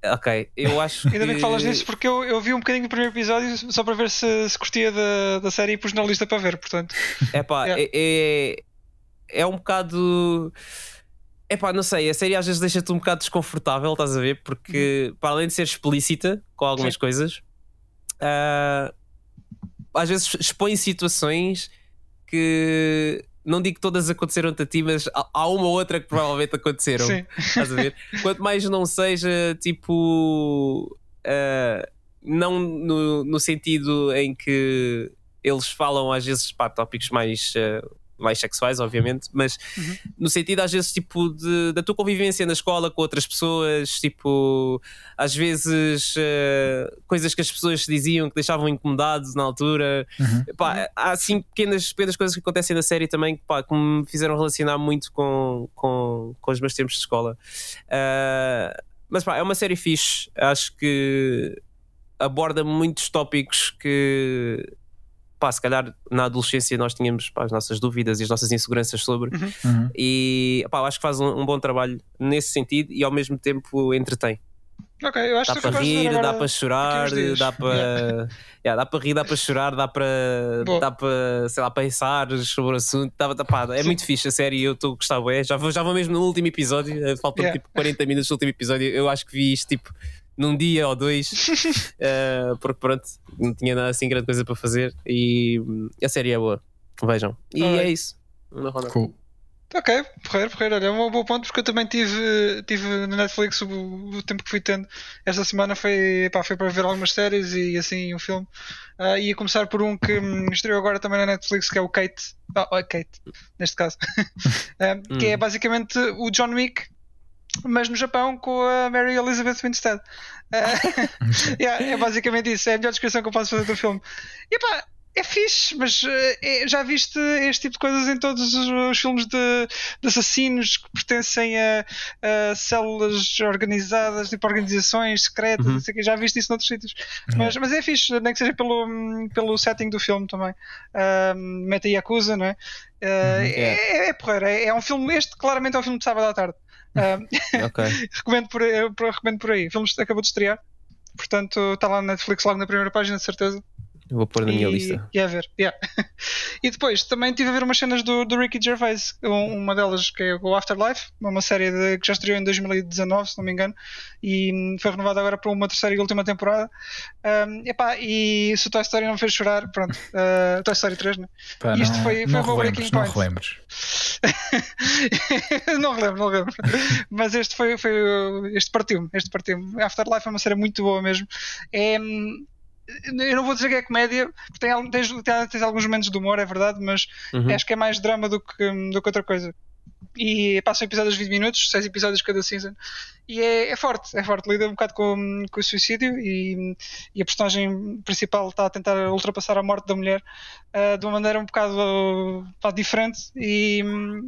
Ok, eu acho Ainda bem que falas nisso porque eu, eu vi um bocadinho do primeiro episódio só para ver se, se curtia da, da série e pus na lista para ver, portanto. Epá, yeah. é, é, é um bocado é pá, não sei, a série às vezes deixa-te um bocado desconfortável, estás a ver? Porque, para além de ser explícita com algumas Sim. coisas, uh, às vezes expõe situações que não digo que todas aconteceram a ti, mas há uma ou outra que provavelmente aconteceram. Sim. Estás a ver? Quanto mais não seja tipo. Uh, não no, no sentido em que eles falam às vezes para tópicos mais. Uh, mais sexuais, obviamente, mas uhum. no sentido às vezes tipo de, da tua convivência na escola com outras pessoas, tipo às vezes uh, coisas que as pessoas diziam que deixavam incomodados na altura. Uhum. Pá, há assim pequenas, pequenas coisas que acontecem na série também que, pá, que me fizeram relacionar muito com, com, com os meus tempos de escola. Uh, mas pá, é uma série fixe, acho que aborda muitos tópicos que pá, se calhar na adolescência nós tínhamos pá, as nossas dúvidas e as nossas inseguranças sobre, uhum. uhum. e pá, acho que faz um, um, bom trabalho nesse sentido e ao mesmo tempo entretém. Ok, eu acho dá para rir, dá para chorar, dá para yeah. yeah, dá para rir, dá para chorar, dá para dá para, sei lá, pensar sobre o assunto. Dá, dá, pá, é Sim. muito fixe a série eu estou a gostar. É, já, vou, já vou mesmo no último episódio, eh, faltam yeah. tipo 40 minutos do último episódio. Eu acho que vi isto tipo num dia ou dois, uh, porque pronto, não tinha nada assim grande coisa para fazer e hum, a série é boa. Vejam. E é isso. Cool. Ok, porreiro, porreiro. Olha, é um bom ponto porque eu também tive, tive na Netflix o, o tempo que fui tendo. Esta semana foi, pá, foi para ver algumas séries e assim um filme. Uh, ia começar por um que hum, estreou agora também na Netflix, que é o Kate. Oh, Kate, neste caso. uh, que é hum. basicamente o John Wick, mas no Japão com a Mary Elizabeth Winstead. Uh, yeah, é basicamente isso, é a melhor descrição que eu posso fazer do filme. E pá, é fixe, mas é, já viste este tipo de coisas em todos os, os filmes de, de, assassinos que pertencem a, a, células organizadas, tipo organizações secretas, uhum. já viste isso noutros sítios. Uhum. Mas, mas é fixe, nem que seja pelo, pelo setting do filme também. Uh, Meta Yakuza, não é? Uh, uhum. é, é, é porreiro, é, é um filme, este claramente é um filme de sábado à tarde. okay. recomendo, por, recomendo por aí. O filme acabou de estrear, portanto está lá na Netflix logo na primeira página, de certeza. Vou pôr na minha lista. E a ver, yeah. e depois também tive a ver umas cenas do, do Ricky Gervais, uma delas que é o Afterlife, uma série de, que já estreou em 2019, se não me engano, e hum, foi renovada agora para uma terceira e última temporada. Um, epá, e se o Toy Story não me fez chorar, pronto, uh, Toy Story 3, né? Pá, isto não, foi, foi o meu Breaking Point. Não relembres. não relembro, não relembro. Mas este foi, foi este partiu-me, este partiu-me. Afterlife é uma série muito boa mesmo. É hum, eu não vou dizer que é comédia, porque tem, tens, tens alguns momentos de humor, é verdade, mas uhum. acho que é mais drama do que, do que outra coisa. E passam episódios de 20 minutos, 6 episódios cada season. E é, é, forte, é forte. Lida um bocado com, com o suicídio e, e, a personagem principal está a tentar ultrapassar a morte da mulher uh, de uma maneira um bocado uh, diferente. E,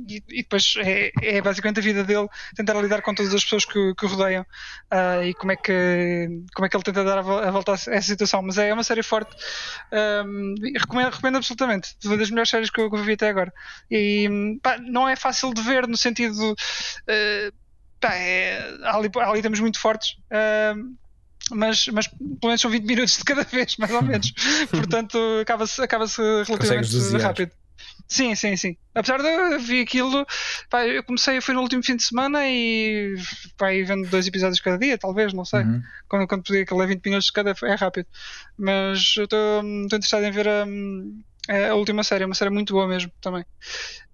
e, e depois é, é, basicamente a vida dele tentar lidar com todas as pessoas que, que o rodeiam uh, e como é que, como é que ele tenta dar a, a volta a essa situação. Mas é, é uma série forte. recomendo, recomendo absolutamente. Uma das melhores séries que eu, que eu vi até agora. E pá, não é fácil de ver no sentido. Pá, é, ali, ali estamos muito fortes. Uh, mas, mas pelo menos são 20 minutos de cada vez, mais ou menos. Portanto, acaba-se acaba relativamente rápido. Sim, sim, sim. Apesar de eu ver aquilo, pá, eu comecei, foi no último fim de semana e pá, e vendo dois episódios cada dia, talvez, não sei. Uhum. Quando, quando podia que 20 minutos de cada é rápido. Mas eu estou interessado em ver a, a última série, é uma série muito boa mesmo também.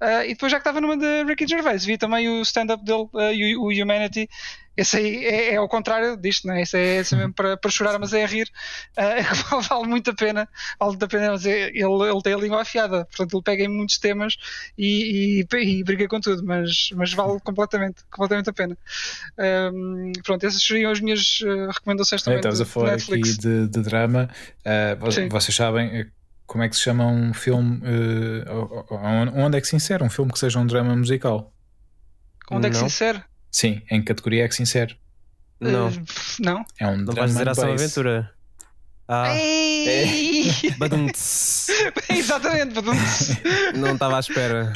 Uh, e depois, já que estava numa de Ricky Gervais, vi também o stand-up dele, uh, o, Humanity. Esse aí é, é ao contrário disto, não é? Esse é, esse é mesmo para, para chorar, mas é a rir. Uh, vale muito a pena, vale muito a pena. Mas é, ele, ele tem a língua afiada, portanto, ele pega em muitos temas e, e, e briga com tudo, mas, mas vale completamente, completamente a pena. Um, pronto, essas seriam as minhas recomendações também. É, estavas a falar aqui de, de drama. vocês sabem como é que se chama um filme? Uh, onde é que se insere um filme que seja um drama musical? Onde é que se insere? Sim, em que categoria é que se insere? Não. Uh, não. É um não drama vais dizer ação aventura. Ah. Ei! Exatamente, Não estava à espera.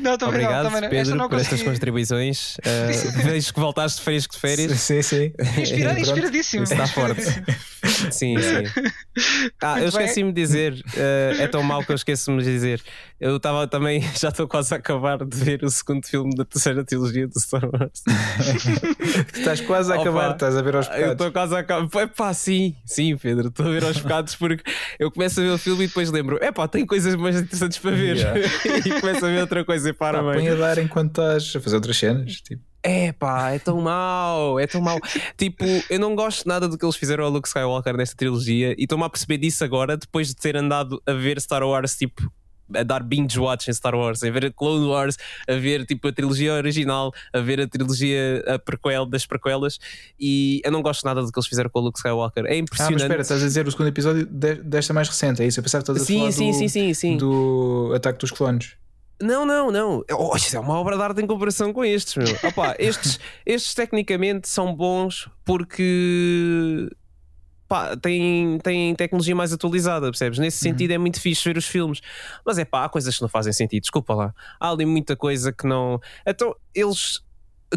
Não, também Obrigado, não, também Pedro, não por estas contribuições. Uh, vejo que voltaste fresco de férias. Sim, sim. Inspira, inspiradíssimo. Está forte. Sim, sim. Ah, eu esqueci-me de dizer. Uh, é tão mau que eu esqueço-me de dizer. Eu estava também, já estou quase a acabar de ver o segundo filme da terceira trilogia do Star Wars. estás quase a acabar, estás a ver aos pecados. Eu estou quase a acabar. Pá, sim, sim, Pedro, estou a ver aos pecados porque eu começo a ver o filme e depois lembro, é pá, tem coisas mais interessantes para ver. Yeah. e começo a ver outra coisa e para pá, Põe a dar enquanto estás a fazer outras cenas. Tipo. É pá, é tão mau, é tão mau. tipo, eu não gosto nada do que eles fizeram ao Luke Skywalker nesta trilogia e estou-me a perceber disso agora, depois de ter andado a ver Star Wars tipo a dar binge watch em Star Wars, a ver a Clone Wars, a ver tipo a trilogia original, a ver a trilogia a prequel, das prequelas e eu não gosto nada do que eles fizeram com o Luke Skywalker. É Ah, impressionante. mas espera, estás a dizer o segundo episódio de- desta mais recente, é isso? Eu pensava que estás a sim, falar sim, do, sim, sim, sim. do Ataque dos Clones. Não, não, não. Oh, isto é uma obra de arte em comparação com estes, meu. Opa, estes, estes tecnicamente são bons porque pá, têm, têm tecnologia mais atualizada, percebes? Nesse sentido é muito fixe ver os filmes. Mas é pá, há coisas que não fazem sentido, desculpa lá. Há ali muita coisa que não. Então, eles.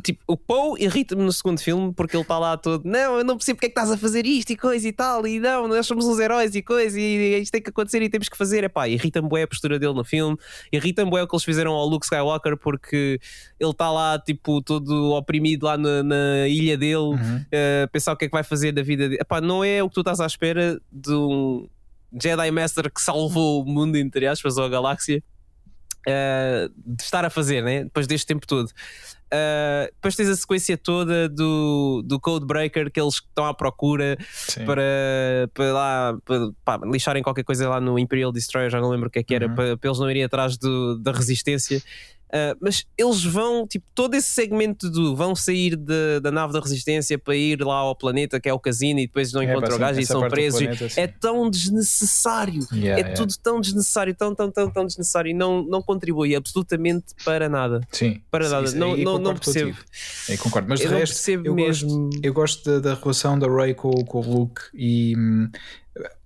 Tipo, o Poe irrita-me no segundo filme porque ele está lá todo. Não, eu não percebo porque é que estás a fazer isto e coisa e tal. E não, nós somos uns heróis e coisa. E isto tem que acontecer e temos que fazer. É pá, irrita-me bué a postura dele no filme. Irrita-me bué o que eles fizeram ao Luke Skywalker porque ele está lá, tipo, todo oprimido lá na, na ilha dele, Uhum. a pensar o que é que vai fazer da vida dele. Epá, não é o que tu estás à espera de um Jedi Master que salvou o mundo, entre aspas, ou a galáxia, eh, de estar a fazer, né? Depois deste tempo todo. Eh, depois tens a sequência toda do, do Codebreaker que eles estão à procura Sim. para, para lá para, pá, lixarem qualquer coisa lá no Imperial Destroyer, já não lembro o que é que era, Uhum. para, para eles não irem atrás do- da resistência. Uh, mas eles vão, tipo, todo esse segmento do vão sair de- da nave da resistência para ir lá ao planeta que é o casino e depois não É, encontram o gajo e são presos. planeta, sim. É tão desnecessário. Yeah, é yeah. tudo tão desnecessário, tão, tão, tão, tão desnecessário e não, não contribui absolutamente para nada. Sim, Para sim, nada. não, aí não, não concordo percebo. contigo. Aí concordo, mas de eu não resto, percebo eu mesmo. gosto, eu gosto da, da relação da Ray com, com o Luke e hum,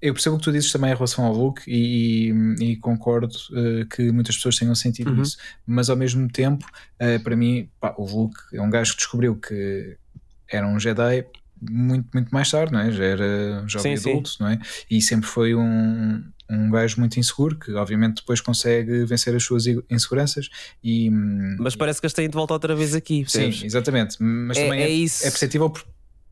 eu percebo o que tu dizes também em relação ao Luke e, e- e concordo eh, que muitas pessoas tenham sentido Uhum. isso, mas ao mesmo tempo, eh, para mim, pá, o Luke é um gajo que descobriu que era um Jedi muito, muito mais tarde, não é? já era jovem Sim, sim. adulto, não é? E sempre foi um, um gajo muito inseguro que, obviamente, depois consegue vencer as suas inseguranças e. hum, Mas parece que eles têm de volta outra vez aqui. Sim, percebes? exatamente. Mas É- também é é, isso. é perceptível por-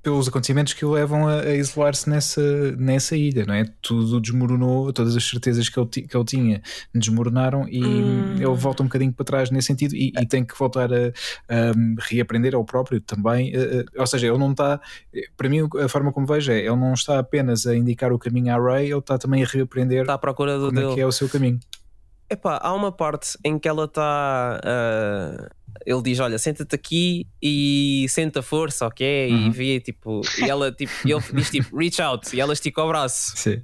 pelos acontecimentos que o levam a, a isolar-se nessa, nessa ilha, não é? Tudo desmoronou, todas as certezas que ele, que ele tinha desmoronaram e Hum. ele volta um bocadinho para trás nesse sentido e, e tem que voltar a, a reaprender ao próprio também. eh, eh, ou seja, ele não está, para mim, a forma como vejo é, ele não está apenas a indicar o caminho à Ray, ele está também a reaprender Está à procura do como dele. é que é o seu caminho. Epá, há uma parte em que ela está. ele diz: Olha, senta-te aqui e senta a força, ok? E Uhum. vê tipo. E ela tipo, e ele diz tipo, reach out, e ela estica o braço. Sim.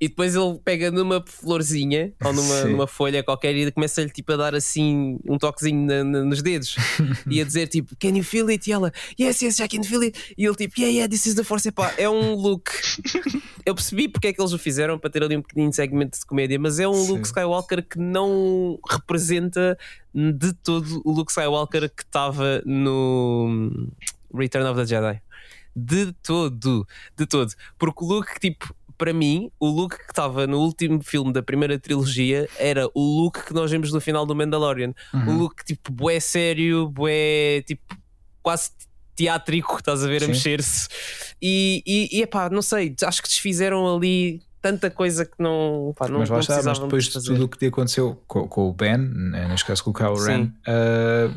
E depois ele pega numa florzinha ou numa, numa folha qualquer e começa-lhe tipo a dar assim um toquezinho na- na- nos dedos e a dizer tipo, Can you feel it? E ela, Yes, yes, I can feel it. E ele tipo, Yeah, yeah, this is the force. Epá, é um look. Eu percebi porque é que eles o fizeram para ter ali um pequenino segmento de comédia, mas é um Sim. Luke Skywalker que não representa de todo o Luke Skywalker que estava no Return of the Jedi. De todo, de todo. Porque o Luke, tipo, para mim, o Luke que estava no último filme da primeira trilogia era o Luke que nós vemos no final do Mandalorian. O Uhum. Luke, tipo, bué sério, bué, tipo, quase teátrico, estás a ver, a Sim. mexer-se. E, e, e epá, não sei, acho que desfizeram ali tanta coisa que não, pá, não, mas não está, mas depois de tudo o que te aconteceu com, com o Ben, né, neste caso com o Kylo Ren, ah,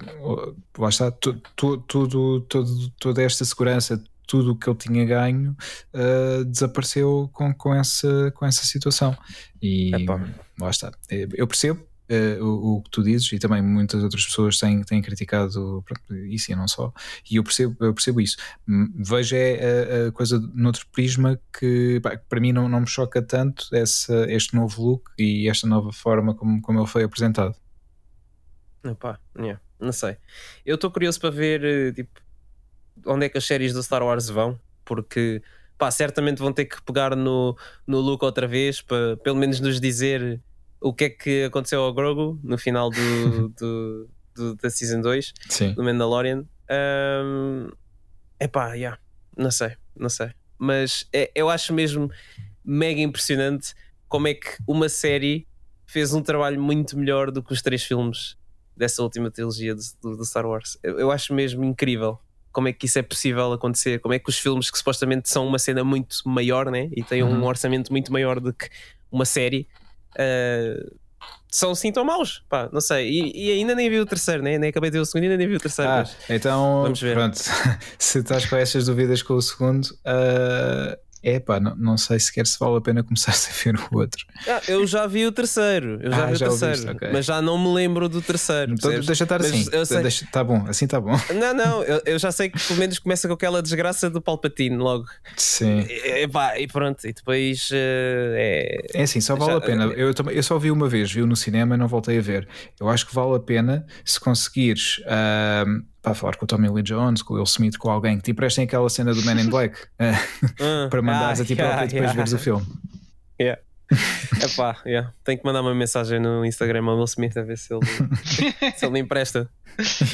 lá está, tu, tu- tudo, todo, toda esta segurança, tudo o que ele tinha ganho ah, desapareceu com, com, essa, com essa situação. E Epá. lá está. Eh, Eu percebo. eh, o, o que tu dizes e também muitas outras pessoas têm, têm criticado pronto, isso e não só e eu percebo, eu percebo isso vejo é a, a coisa noutro prisma que pá, para mim não, não me choca tanto essa, este novo look e esta nova forma como, como ele foi apresentado. Epá, yeah, não sei. Eu estou curioso para ver eh, tipo, onde é que as séries do Star Wars vão, porque pá, certamente vão ter que pegar no, no Luke outra vez para pelo menos nos dizer o que é que aconteceu ao Grogu no final do, do, do- da Season 2 Sim. do Mandalorian. Um, epá, yeah, não sei, não sei. Mas é- eu acho mesmo mega impressionante como é que uma série fez um trabalho muito melhor do que os três filmes dessa última trilogia do, do- do Star Wars. Eu, eu acho mesmo incrível como é que isso é possível acontecer, como é que os filmes que supostamente são uma cena muito maior né? e têm um Uhum. orçamento muito maior do que uma série. uh, são assim tão maus, pá, não sei. E, e ainda nem vi o terceiro, né? nem acabei de ver o segundo, ainda nem vi o terceiro. Ah, então, Vamos ver. pronto, se estás com estas dúvidas com o segundo, ah, é pá, não, não sei sequer se vale a pena começar a ver o outro. Ah, eu já vi o terceiro, eu já Ah, vi já o terceiro, viste, ok. mas já não me lembro do terceiro. Então, deixa estar Mas assim. eu Deixa, tá bom, assim tá bom. Não, não, eu, eu já sei que pelo menos começa com aquela desgraça do Palpatine logo. Sim. E, epá, e pronto, e depois eh, é. É assim, só vale Já- a pena. Eu, também, eu só vi uma vez, vi no cinema e não voltei a ver. Eu acho que vale a pena se conseguires ahm, pá, falar com o Tommy Lee Jones, com o Will Smith, com alguém que te emprestem aquela cena do Man in Black ah, para mandares ah, a ti yeah, próprio e depois yeah. veres o filme. Epá, yeah. tenho que mandar uma mensagem no Instagram ao Will Smith a ver se ele, se ele me empresta.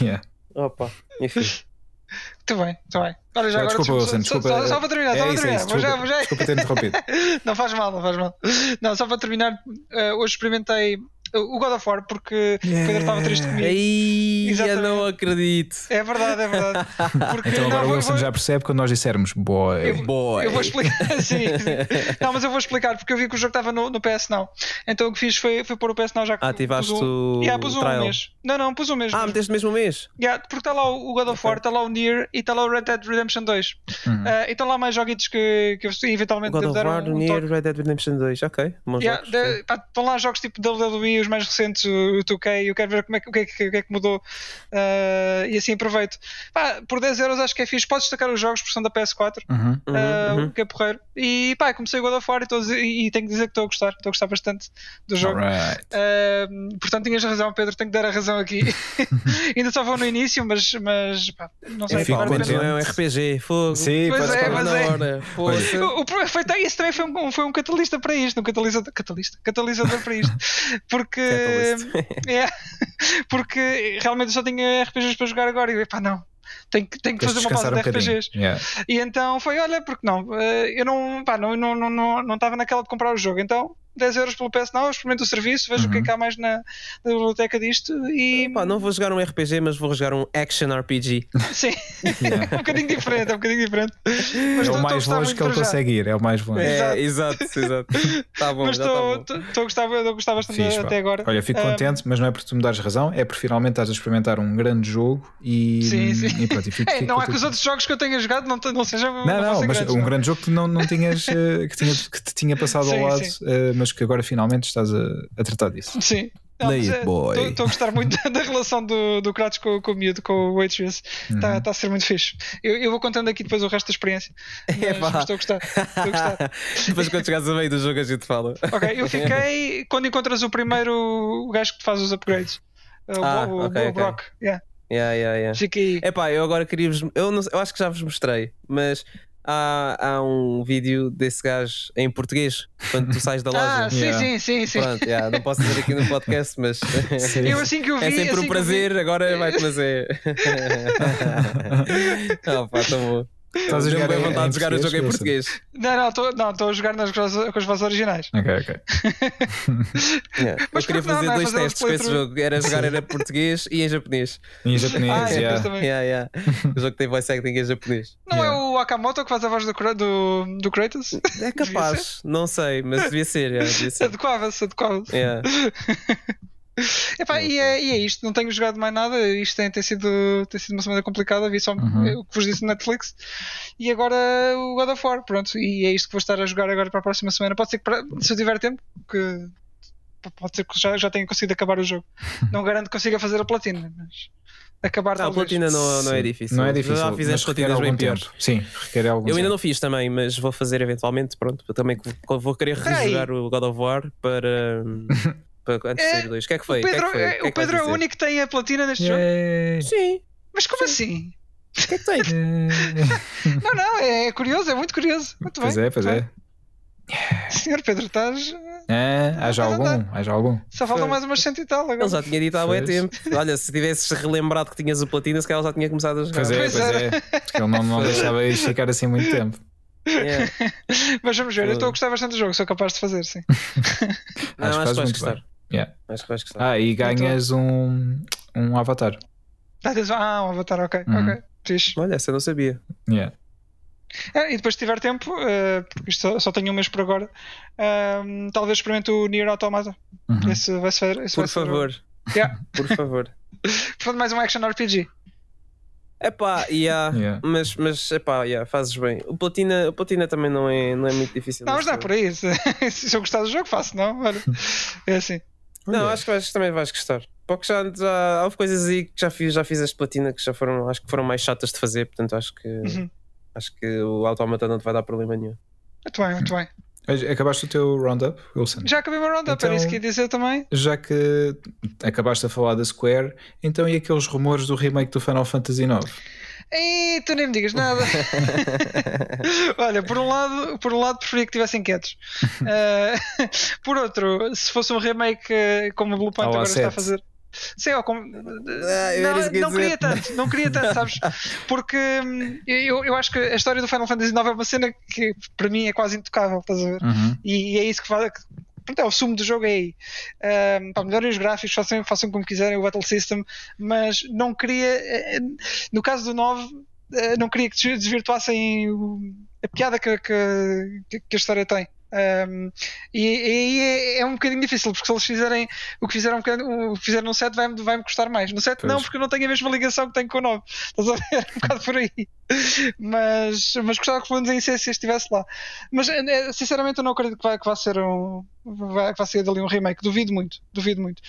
Yeah. Opa, enfim. Muito bem, muito bem. Olha, já Ah, agora, desculpa, só- Wilson, só, desculpa. Só, só para terminar, só É para isso, é terminar. isso, Vou já, desculpa, vou já... desculpa ter interrompido. não faz mal, não faz mal. Não, só para terminar, eh, hoje experimentei o God of War porque o Pedro estava triste comigo. Ei, eu não acredito. É verdade, é verdade. Porque, Então não, agora o vou- Wilson vou- já percebe quando nós dissermos boy. Boy. Eu vou explicar, sim, sim. Não, mas eu vou explicar porque eu vi que o jogo estava no, no PS Now. Então o que fiz foi, foi pôr o PS Now já que Ah, ativaste pus um, o yeah, pus um trial. mês. Não, não, pus um mês. Ah, mesmo. meteste mesmo um mês? Yeah, porque está lá o God of War, está lá o Nier e está lá o Red Dead Redemption 2. Uhum. Ah, e estão lá mais joguitos que, que eu eventualmente God of War, um, um Nier, toque. Red Dead Redemption 2. Ok, Yeah, jogos. de- pá, estão lá jogos tipo WWE, os mais recentes, o 2K, eu quero ver como é, que- o, que é que, o que é que mudou ah, e assim aproveito. Pá, por 10 euros acho que é fixe. Podes destacar os jogos por são da PS4, Uhum. Uhum, uhum. o que é porreiro. E pá, comecei o God of War e, dizer- e tenho que dizer que estou a gostar, estou a gostar bastante do jogo. Alright. Ah, portanto, tinhas razão, Pedro, tenho que dar a razão aqui. Ainda só vou no início, mas, mas pá, não sei. Não é um RPG, fogo. Sim, Pois é, mas é. hora. Poxa. O, o, foi, tá, isso também foi um, foi um catalista para isto, um catalisador, catalista, catalisador para isto, porque Catalyst. é, porque realmente eu só tinha RPGs para jogar agora e eu, pá, não, tenho que, tenho que fazer uma pausa um de. RPGs. Yeah. E então foi, olha, porque não, Eh, eu não, pá, não, não, não, não, não estava naquela de comprar o jogo, então 10 euros pelo PS Now, experimento o serviço, vejo o que é Uhum. que há mais na, na biblioteca disto e Pá, não vou jogar um RPG, mas vou jogar um action RPG. sim, Yeah. é um bocadinho diferente, é um bocadinho diferente. Mas É o mais longe que ele consegue ir, é o mais longe. É, exato, exato. Tá bom, Mas já tá estou bom. estou- estou a gostar, bastante pá. até agora. Olha, fico Ah, contente, mas não é por tu me dares razão, é porque finalmente estás a experimentar um grande jogo e, Sim, sim. e pronto, e fico, É, fico não é que os outros jogos que eu tenha jogado não, não sejam. Não, não, fossem mas grandes, um não. grande jogo que não, não tinhas eh, que, tinha, que te tinha passado Sim, ao lado, sim. Mas que agora finalmente estás a, a tratar disso. Sim. Estou boy. a gostar muito da relação do, do Kratos com, com o miúdo, com o Atreus. Está Uhum. a ser muito fixe. Eu, eu vou contando aqui depois o resto da experiência. Mas, mas estou a gostar. Estou a gostar. Depois quando chegares a meio do jogo a gente fala. Ok, eu fiquei quando encontras o primeiro o gajo que te faz os upgrades. O, Ah, o, ok, o ok. Brock. Yeah. Yeah, yeah, yeah. Fiquei. Epá, eu agora queria vos. Eu, não, eu acho que já vos mostrei, mas há, há um vídeo desse gajo em português quando tu sais da Ah, loja. sim, Yeah. sim, sim, sim. Pronto, yeah, não posso dizer aqui no podcast, mas. Eu assim que eu vi. é sempre assim um prazer. Agora vai-te fazer. oh, pá, tão bom. Estás a jogar bem em- vontade em de jogar o jogo em português. Não, não, estou não, estou a jogar nas, com as vozes originais. Ok, ok. Yeah. Eu Mas queria porque não, fazer não é dois fazer testes com esse jogo. Era jogar era português e em japonês. Em japonês, Ah, é, yeah. depois também. Yeah, yeah. O jogo tem voice acting em japonês. Não Yeah. é o Akamoto que faz a voz do, do, do Kratos? É capaz, não sei, mas devia ser. Yeah, devia ser. Adequava-se, adequava-se. Yeah. Epá, e, é, e é isto, não tenho jogado mais nada. Isto tem, tem, sido, tem sido uma semana complicada. Vi só Uhum. o que vos disse no Netflix e agora o God of War. Pronto, e é isto que vou estar a jogar agora para a próxima semana. Pode ser que, para- se eu tiver tempo, que pode ser que já, já tenha conseguido acabar o jogo. Não garanto que consiga fazer a platina, mas acabar Não, a talvez. platina não, não é difícil. Não é difícil. Já fizeste requer platinas bem piores. tempo. Sim, requer algum Eu ainda tempo. não fiz também, mas vou fazer eventualmente. Pronto, também vou querer rejogar o God of War para. para antes de É, sair o 2. O que é que foi? O Pedro, que é, que foi? é, é o que vais Pedro é o único que tem a platina neste jogo. Yay. Sim, Mas como assim? o que é que tem? Yay. Não, não, é curioso, é muito curioso. Muito Pois bem. é, pois é. bem. Senhor Pedro, estás. É, há já algum, há já algum. Só faltam mais umas cento e tal agora. Ele já tinha dito há bem tempo. Olha, se tivesses relembrado que tinhas o platina, se calhar já tinha começado a jogar. Pois é, Pois pois é. Porque ele não, não deixava isto ficar assim muito tempo. Yeah. Mas vamos ver, eu estou a gostar bastante do jogo, sou capaz de fazer, sim. Não, Acho que acho que vais muito gostar. bem. Yeah. Acho que vais gostar. Ah, e ganhas um, um avatar. Ah, Ah, um avatar, ok, Uhum. ok. Fixe. Olha, essa eu não sabia. Yeah. É, e depois, se tiver tempo, eh, porque isto só, só tenho um mês por agora, ehm, talvez experimente o Nier Automata. Uhum. Esse vai ser. Esse Por vai ser favor. Yeah. Por favor. Portanto, mais um action RPG. É pá, yeah, Yeah. mas, mas é pá, yeah, fazes bem. O platina, o platina também não é, não é muito difícil. Não, mas dá por aí. Se, se eu gostar do jogo, faço, não? Olha, é assim. Não, acho que, vais, também vais gostar. Porque já, já houve coisas aí que já fiz, já fiz as platina que já foram, acho que foram mais chatas de fazer, portanto acho que Uhum. acho que o automata não te vai dar problema nenhum. Muito bem, muito bem. Acabaste o teu roundup, Wilson? Já acabei o meu roundup, Então- era isso que ia dizer também. Já que acabaste a falar da Square, então e aqueles rumores do remake do Final Fantasy IX? Ei, tu nem me digas nada. Olha, por um lado, por um lado preferia que tivessem quietos. Eh, por outro, se fosse um remake eh, como o Blue Point agora está a A7. fazer. Sim, ou como. Ah, não, não queria tanto, não queria tanto, sabes? Porque hum, eu, eu acho que a história do Final Fantasy IX é uma cena que para mim é quase intocável, estás a ver? Uhum. E, é isso que faz. Pronto, é o sumo do jogo aí. Um, pá, melhorem os gráficos, façam, façam como quiserem o Battle System, mas não queria. eh, No caso do 9, eh, não queria que des- desvirtuassem a piada que, que, que a história tem. Um, e, aí é, é um bocadinho difícil, porque se eles fizerem o que fizeram, um o que fizeram no 7 vai, vai-me custar mais. No 7 não, Pois. porque eu não tenho a mesma ligação que tenho com o 9. Estás a ver? Um bocado por aí. Mas, mas gostava que pelo menos a essência estivesse lá. Mas eh, sinceramente eu não acredito que vai, que vai ser um vai, que vai ser dali um remake. Duvido muito, duvido muito.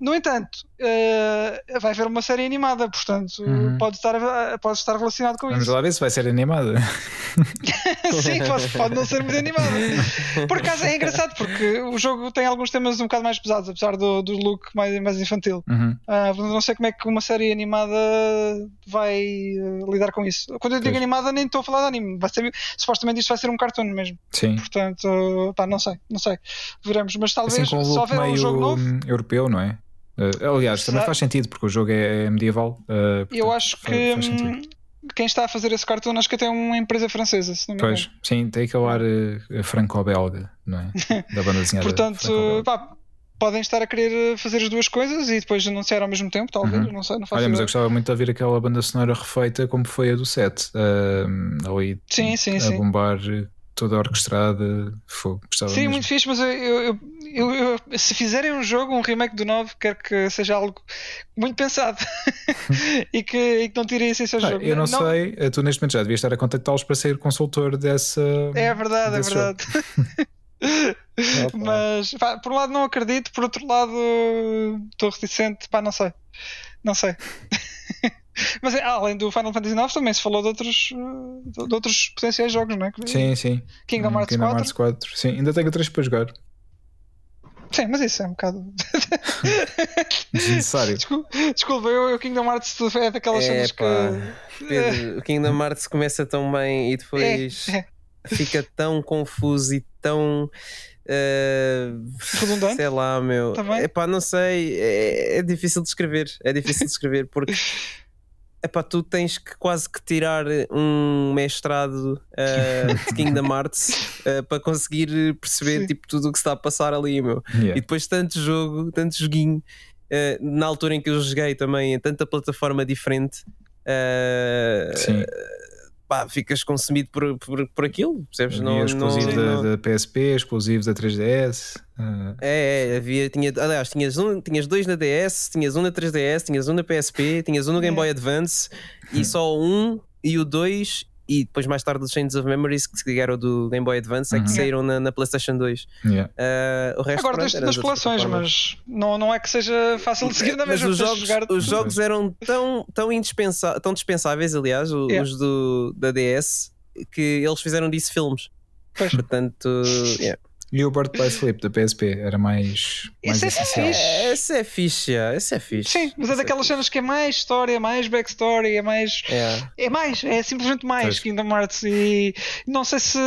No entanto, eh, vai haver uma série animada, portanto Uhum. pode, estar, pode estar relacionado com Vamos isso. lá ver se vai ser animada. Sim, pode, pode não ser muito animada. Por acaso é engraçado porque o jogo tem alguns temas um bocado mais pesados, apesar do, do look mais, mais infantil. Uhum. Ah, não sei como é que uma série animada vai eh, lidar com isso. Quando eu digo Pois. animada, nem estou a falar de anime. Vai ser, supostamente isto vai ser um cartoon mesmo. Sim. Portanto, pá, não sei, não sei. Veremos. Mas talvez Assim um se um jogo novo, europeu, não é? Uh, aliás, também Sa- faz sentido porque o jogo é, é medieval. uh, eu portanto, acho faz- que faz hum, quem está a fazer esse cartoon acho que até é uma empresa francesa, se não me engano. Pois, sim, tem aquele ar uh, franco-belga, não é? Da banda desenhada. Portanto, pá, podem estar a querer fazer as duas coisas e depois anunciar ao mesmo tempo, talvez, Uhum. não sei, não faço Olha, mas eu gostava muito de ouvir aquela banda sonora refeita como foi a do set. Uh, ali Sim, sim, a sim. bombar toda orquestrada. Fogo, Sim, mesmo. muito fixe, mas eu, eu- eu- eu- se fizerem um jogo, um remake do 9, quero que seja algo muito pensado e, que, e que não tirem a essência ao Ah, jogo. eu não, sei, uh, tu neste momento já devias estar a contactá-los para ser consultor dessa. É verdade, é verdade. Mas pá, por um lado não acredito, por outro lado estou reticente, pá, não sei. Não sei. Mas é, além do Final Fantasy IX também se falou de outros, de, outros potenciais jogos, não é? Sim, sim. Kingdom Hum, Hearts Kingdom 4. Hearts 4. Sim, ainda tenho três para jogar. Sim, mas isso é um bocado. Desnecessário. Desculpa, desculpa, eu, eu Kingdom Hearts é daquelas É, cenas que. Pedro, o Kingdom Hearts começa tão bem e depois É, fica tão confuso e tão. Eh, Redundante? Sei lá, meu. Também? Epá, não sei. É, é difícil de escrever. É difícil de escrever porque. Epá, tu tens que quase que tirar um mestrado eh, de Kingdom Hearts eh, para conseguir perceber Sim. tipo, tudo o que está a passar ali, meu. Yeah. E depois tanto jogo, tanto joguinho, eh, na altura em que eu joguei também em tanta plataforma diferente, Sim, pá, ficas consumido por, por, por aquilo, percebes? havia exclusivo não- da, da PSP, exclusivo da 3DS. ah, É, é, havia, tinha, aliás, tinhas, um, tinhas dois na DS, tinhas um na 3DS, tinhas um na PSP, tinhas um no Game É. Boy Advance e só um e o 2 e depois mais tarde os Chains of Memories que era o do Game Boy Advance é que Uhum. saíram na, na PlayStation 2. yeah. Ah, o resto Agora pronto, das coleções, mas não, não é que seja fácil de seguir na mesma os jogos, jogar- os jogos eram tão, tão, indispensa tão dispensáveis, aliás, o- Yeah. os do, da DS, que eles fizeram disso filmes. Pois. Portanto, yeah. O Bird by Sleep da PSP era mais, mais Isso é essencial. fixe. É, esse é fixe, yeah, esse é fixe. Sim, mas é Esse daquelas fixe. cenas que é mais história, mais backstory, é mais. Yeah. É mais, é simplesmente mais Pois. Kingdom Hearts e não sei se.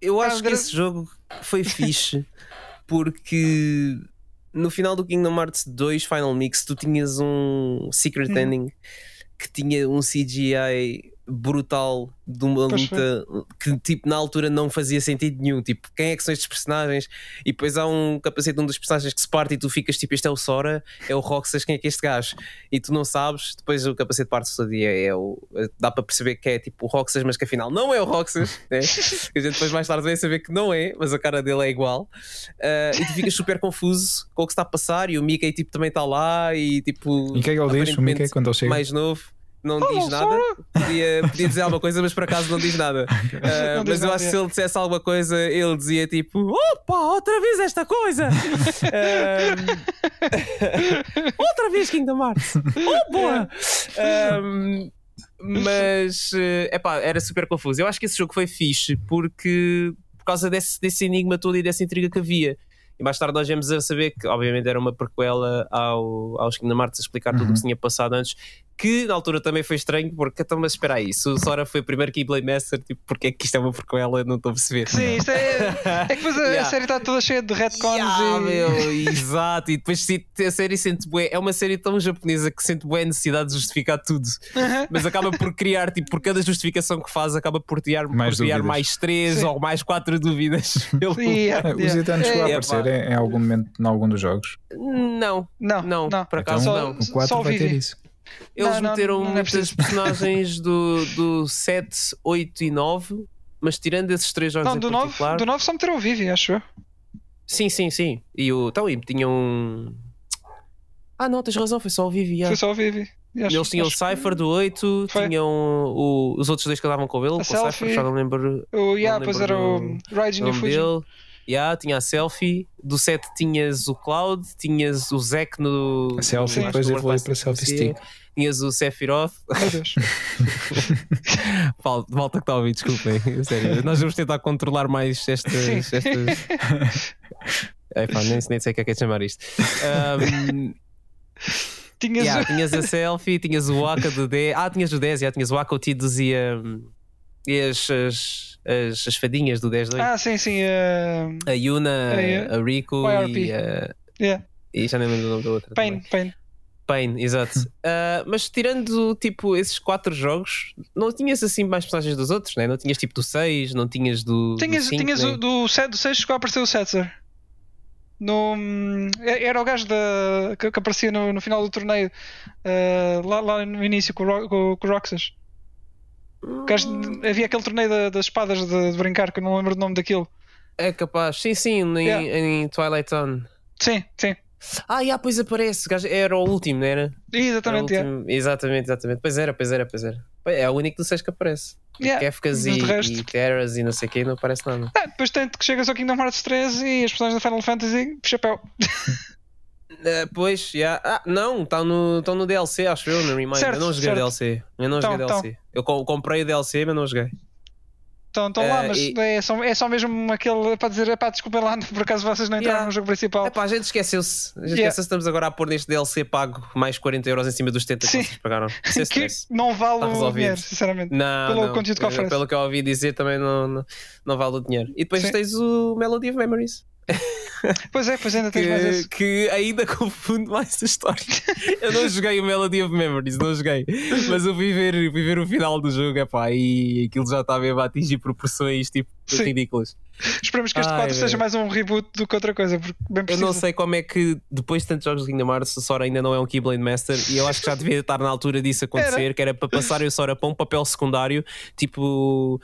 Eu Ah, acho que André- esse jogo foi fixe porque no final do Kingdom Hearts 2 Final Mix tu tinhas um Secret Hum. Ending que tinha um CGI brutal de uma Pois luta que tipo na altura não fazia sentido nenhum tipo quem é que são estes personagens e depois há um capacete de um dos personagens que se parte e tu ficas tipo este é o Sora é o Roxas quem é que é este gajo e tu não sabes depois o capacete parte todo e é, é o dá para perceber que é tipo o Roxas mas que afinal não é o Roxas né? a gente depois mais tarde vai saber que não é mas a cara dele é igual Ah, e tu ficas super confuso com o que está a passar e o Mickey tipo também está lá e tipo E o que é ele diz? O Mickey quando ele chega? mais novo não Oh, diz nada. Podia, podia dizer alguma coisa, mas por acaso não diz nada. Ah, Não mas eu acho que é. se ele dissesse alguma coisa, ele dizia tipo: Opa, outra vez esta coisa! Ahm, outra vez Kingdom Hearts! Oh, boa! Ahm, mas é pá, era super confuso. Eu acho que esse jogo foi fixe porque por causa desse, desse enigma todo e dessa intriga que havia. E mais tarde nós viemos a saber que, obviamente, era uma prequela ao, aos Kingdom Hearts a explicar tudo o que se tinha passado antes. Que na altura também foi estranho, porque então, mas espera aí, se o Sora foi o primeiro Keyblade Master, tipo, porque é que isto é uma prequela? Não estou a perceber. Sim, isto é. É que depois a, Yeah. a série está toda cheia de retcons Yeah, e. meu, exato, e depois se- a série sente bué, é uma série tão japonesa que sente bué a necessidade de justificar tudo, mas acaba por criar, tipo, por cada justificação que faz, acaba por criar Mais por criar mais três Sim. ou mais quatro dúvidas. Pelo- Yeah, Ah, Os yeah. Itanos chegou a É, aparecer em, em algum momento em algum dos jogos. Não, Não, não, não. por acaso Então, não. o 4 só vai ter isso. Eles Não, não, meteram não é muitas preciso. personagens do, do 7, 8 e 9, mas tirando esses três jogos Não, em do 9, particular. do 9 só meteram o Vivi, acho eu. Sim, sim, sim. E o. Então, e tinham. um- Ah, não, tens razão, foi só o Vivi. Foi só o Vivi. E acho- Eles tinham o que- Cypher do 8, Foi. tinham o- os outros dois que andavam com ele, com o Selfie. Cypher, já não lembro O, yeah, não lembro era o Raijin e o nome Fuji. dele. Yeah, tinha a Selfie. Do 7 tinhas o Cloud, tinhas o Zack no. A selfie, no depois evoluiu para selfie Classic, stick. Tinhas o Sephiroth. Meu Deus. Fal- Volta que está a ouvir, desculpem. Sério, nós vamos tentar controlar mais estas. Estas... Epá, nem, nem sei o que é que é de chamar isto. Ahm, Tinhas yeah, o- tinhas a selfie, tinhas o Waka do 10. Ah, tinhas o 10, já, tinhas o Waka, o Tidus e, a- e as, as, as, as fadinhas do 10 2. Ah, sim, sim. eh, A Yuna, Ah, yeah. a Rico YRP. e, a, yeah. e já nem lembro do nome da outra. Pain, também. Pain. Pain, exato. Ah, mas tirando tipo esses quatro jogos, não tinhas assim mais personagens dos outros, né? não tinhas tipo do 6, não tinhas do. Tinhas, do 5, tinhas o, do 7 do 6 chegou a aparecer o Setzer. No, hum, era o gajo da, que, que aparecia no, no final do torneio eh, lá, lá no início com o, com, com o Roxas. O gajo de- havia aquele torneio da- das espadas de, de brincar que eu não lembro do nome daquilo. É capaz, sim, sim, em, Yeah. em Twilight Zone. Sim, sim. Ah, já, pois aparece, gajo era o último, não era? Era Exatamente. yeah. último- Exatamente, exatamente. Pois era, pois era, pois era. É o único do 6 que aparece. Yeah. Kefkas e, e Terras e não sei o que, não aparece nada. Ah, depois tem que chegas ao Kingdom Hearts 3 e as personagens da Final Fantasy, chapéu. Ah, pois, já. Ah, não, estão no, tão no DLC, acho eu, no Remind. Certo, eu não joguei certo. DLC. Eu não Tão, joguei DLC. Eu co- comprei o DLC, mas não joguei. Estão, estão lá, Eh, mas e- é, só, é só mesmo aquele para dizer, pá, desculpem lá, por acaso vocês não entraram Yeah. no jogo principal. Epá, a gente esqueceu-se. A gente Yeah. esqueceu-se, estamos agora a pôr neste DLC pago mais 40 euros em cima dos 70 que Sim. vocês pagaram. Sem que não vale o dinheiro, sinceramente. Não, Pelo não. conteúdo que oferece. Pelo que eu ouvi dizer, também não, não, não vale o dinheiro. E depois Sim. tens o Melody of Memories. Pois é, pois ainda tens mais que, esse. que ainda confunde mais a história. eu não joguei o Melody of Memories, não joguei. Mas eu vi ver, vi ver o final do jogo epá, e aquilo já está mesmo a atingir proporções tipo Sim. ridículas. Esperemos que este Ai, 4 seja mais um reboot do que outra coisa, porque bem Eu não sei como é que depois de tantos jogos de Kingdom Hearts o Sora ainda não é um Keyblade Master e eu acho que já devia estar na altura disso acontecer, que era para passar o Sora para um papel secundário, tipo.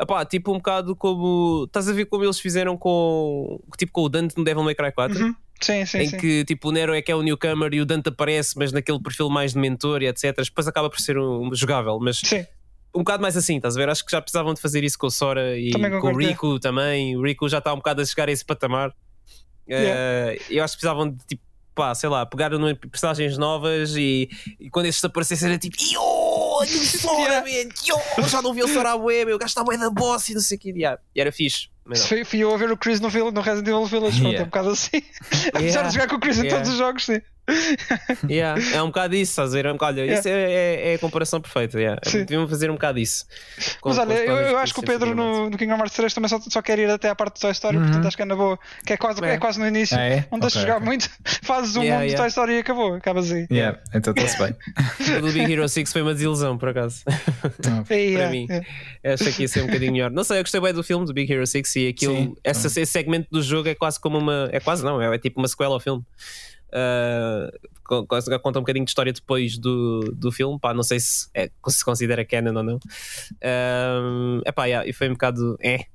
Epá, tipo um bocado como. Estás a ver como eles fizeram com. Tipo com o Dante no Devil May Cry 4? Uhum. Sim, sim, em sim. que tipo o Nero é que é o newcomer e o Dante aparece, mas naquele perfil mais de mentor e etc. Depois acaba por ser um, jogável, mas Sim, um bocado mais assim, estás a ver? Acho que já precisavam de fazer isso com o Sora e Também com o é. Rico também. O Rico já está um bocado a chegar a esse patamar. Eh, eu acho que precisavam de tipo, pá, sei lá, pegar personagens novas e, e quando estes aparecessem era tipo, olha o Sora, Yeah. man, yo, já não vi o Sora à bué, meu, o gajo está bué da boss e não sei o que. E era fixe. Mas não. Fui, fui eu a ver o Chris no, no Resident Evil Village, pronto, Yeah. é um bocado assim. Apesar Yeah. de jogar com o Chris em Yeah. todos os jogos, sim. Yeah, é um bocado isso, estás a ver? É um bocado- Yeah. Isso é, é- é a comparação perfeita. Yeah. Deviam fazer um bocado isso. Com- Mas olha, eu, eu acho que o Pedro no, no Kingdom Hearts 3 também só, só quer ir até à parte do Toy Story, Uhum. portanto acho que é na boa. Que é quase, É. é. quase no início. Ah, é? Não deixas Ok, jogar ok. muito, fazes um Yeah, mundo de yeah. Toy Story e acabou, acabas aí. Yeah, então está-se bem. O do Big Hero 6 foi uma desilusão, por acaso. Para é, mim. Achei que ia ser um bocadinho melhor. Não sei, eu gostei bem do filme do Big Hero 6 e aquilo, essa, esse segmento do jogo é quase como uma. É quase não, é, é tipo uma sequela ao filme. Uh, co- co- conta um bocadinho de história depois do, do filme. Pá, não sei se, é, se considera canon ou não. Um, epá, yeah, e foi um bocado. É,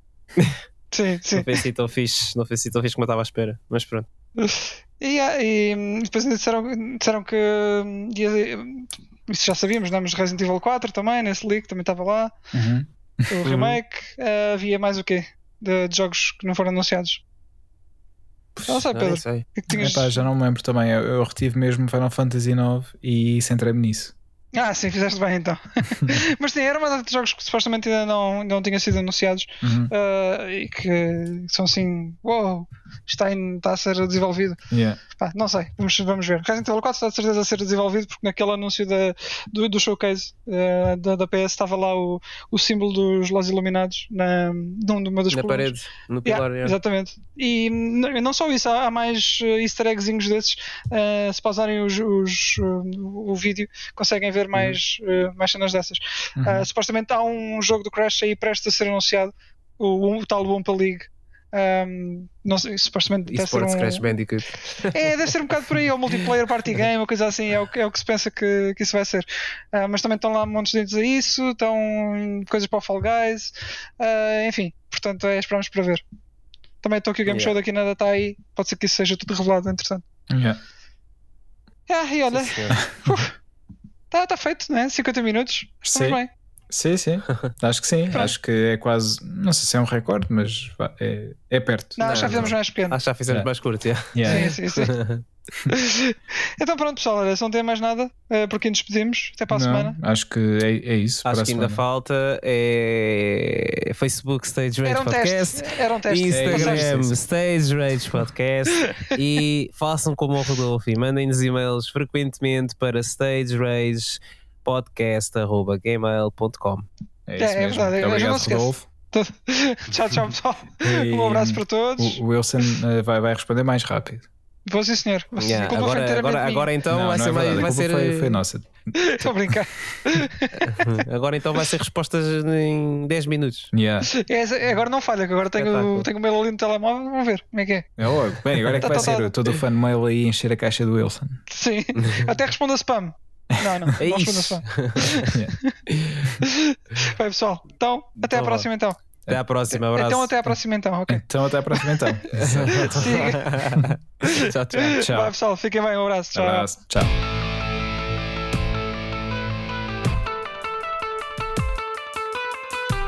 Sim, sim. não foi assim tão fixe, não foi assim tão fixe como eu estava à espera. Mas pronto. E, e, depois ainda disseram, disseram que hum, ia- hum, isso já sabíamos, não? mas Resident Evil 4 também, nesse leak também estava lá. Uhum. O remake. Uh, havia mais o quê? De, de, jogos que não foram anunciados. Não sei, Pedro. Não sei. É que tinhas... Epá, já não me lembro também. Eu, eu retive mesmo Final Fantasy IX e centrei-me nisso. Ah, sim, fizeste bem então. Mas sim, era uma data de jogos que supostamente ainda não, não tinham sido anunciados uhum. uh, e que são assim, uou, wow, está, em, está a ser desenvolvido. Yeah. Pá, não sei, vamos, vamos ver. Resident Evil 4 está de certeza a ser desenvolvido porque naquele anúncio da, do, do showcase uh, da, da, PS estava lá o, o símbolo dos Los Iluminados na, numa das Na parede, no pilar. Yeah, yeah. Exatamente. E não só isso, há, há mais uh, easter eggs desses. Uh, se pausarem os, os, o vídeo, conseguem ver mais, uhum. mais cenas dessas. Uhum. supostamente há um jogo do Crash aí prestes a ser anunciado, o, o tal Wumpa League. Um, não sei, supostamente deve ser um... Crash Bandicoot. É, deve ser um bocado por aí, ou multiplayer party game, uma coisa assim, é o, é o que se pensa que, que isso vai ser. Uh, mas também estão lá montes de dentes a isso, estão coisas para o Fall Guys, uh, enfim, portanto é, esperamos para ver. Também estou aqui o Game yeah. Show daqui nada está aí, pode ser que isso seja tudo revelado, entretanto. Yeah. Ah, e olha, está tá feito, não é? 50 minutos, estamos Sim. bem. Sim, sim, acho que sim. acho que é quase, não sei se é um recorde, mas é, é perto. Não, não, já fizemos mais pequeno. Acho que já fizemos yeah. mais curto, yeah. Yeah. Sim, sim, sim. então pronto, pessoal, olha, se não tem mais nada, é por quem nos despedimos. Até para a não, semana. Acho que é, é isso. Acho que ainda falta é Facebook Stage Rage um Podcast, teste. Era um teste. Instagram Stage Rage Podcast e façam como o Rodolfo e mandem-nos e-mails frequentemente para Stage Rage podcast.gmail.com. É, isso é, é verdade, Muito obrigado, Rodolfo. tchau, tchau, pessoal. E um abraço para todos. O Wilson uh, vai, vai responder mais rápido. Vou sim, senhor. Yeah, agora, agora, agora, então não, vai não ser é mais. Vai ser... Foi, foi nossa. Estou a brincar. agora então vai ser respostas em 10 minutos. Yeah. É, agora não falha, que agora tenho, tenho o mail ali no telemóvel. Vamos ver como é que é. É logo. Bem, agora é que tá, vai tá, ser tá. todo o fan mail aí encher a caixa do Wilson. Sim. Até responda spam. Não, não. É não isso. Vai pessoal. Então, até a próxima então. Até à próxima, abraço. Então até à próxima então, ok. Então até à próxima então. tchau, tchau. Tchau. Vai pessoal, fiquem bem, um abraço. Tchau. Abraço. Tchau.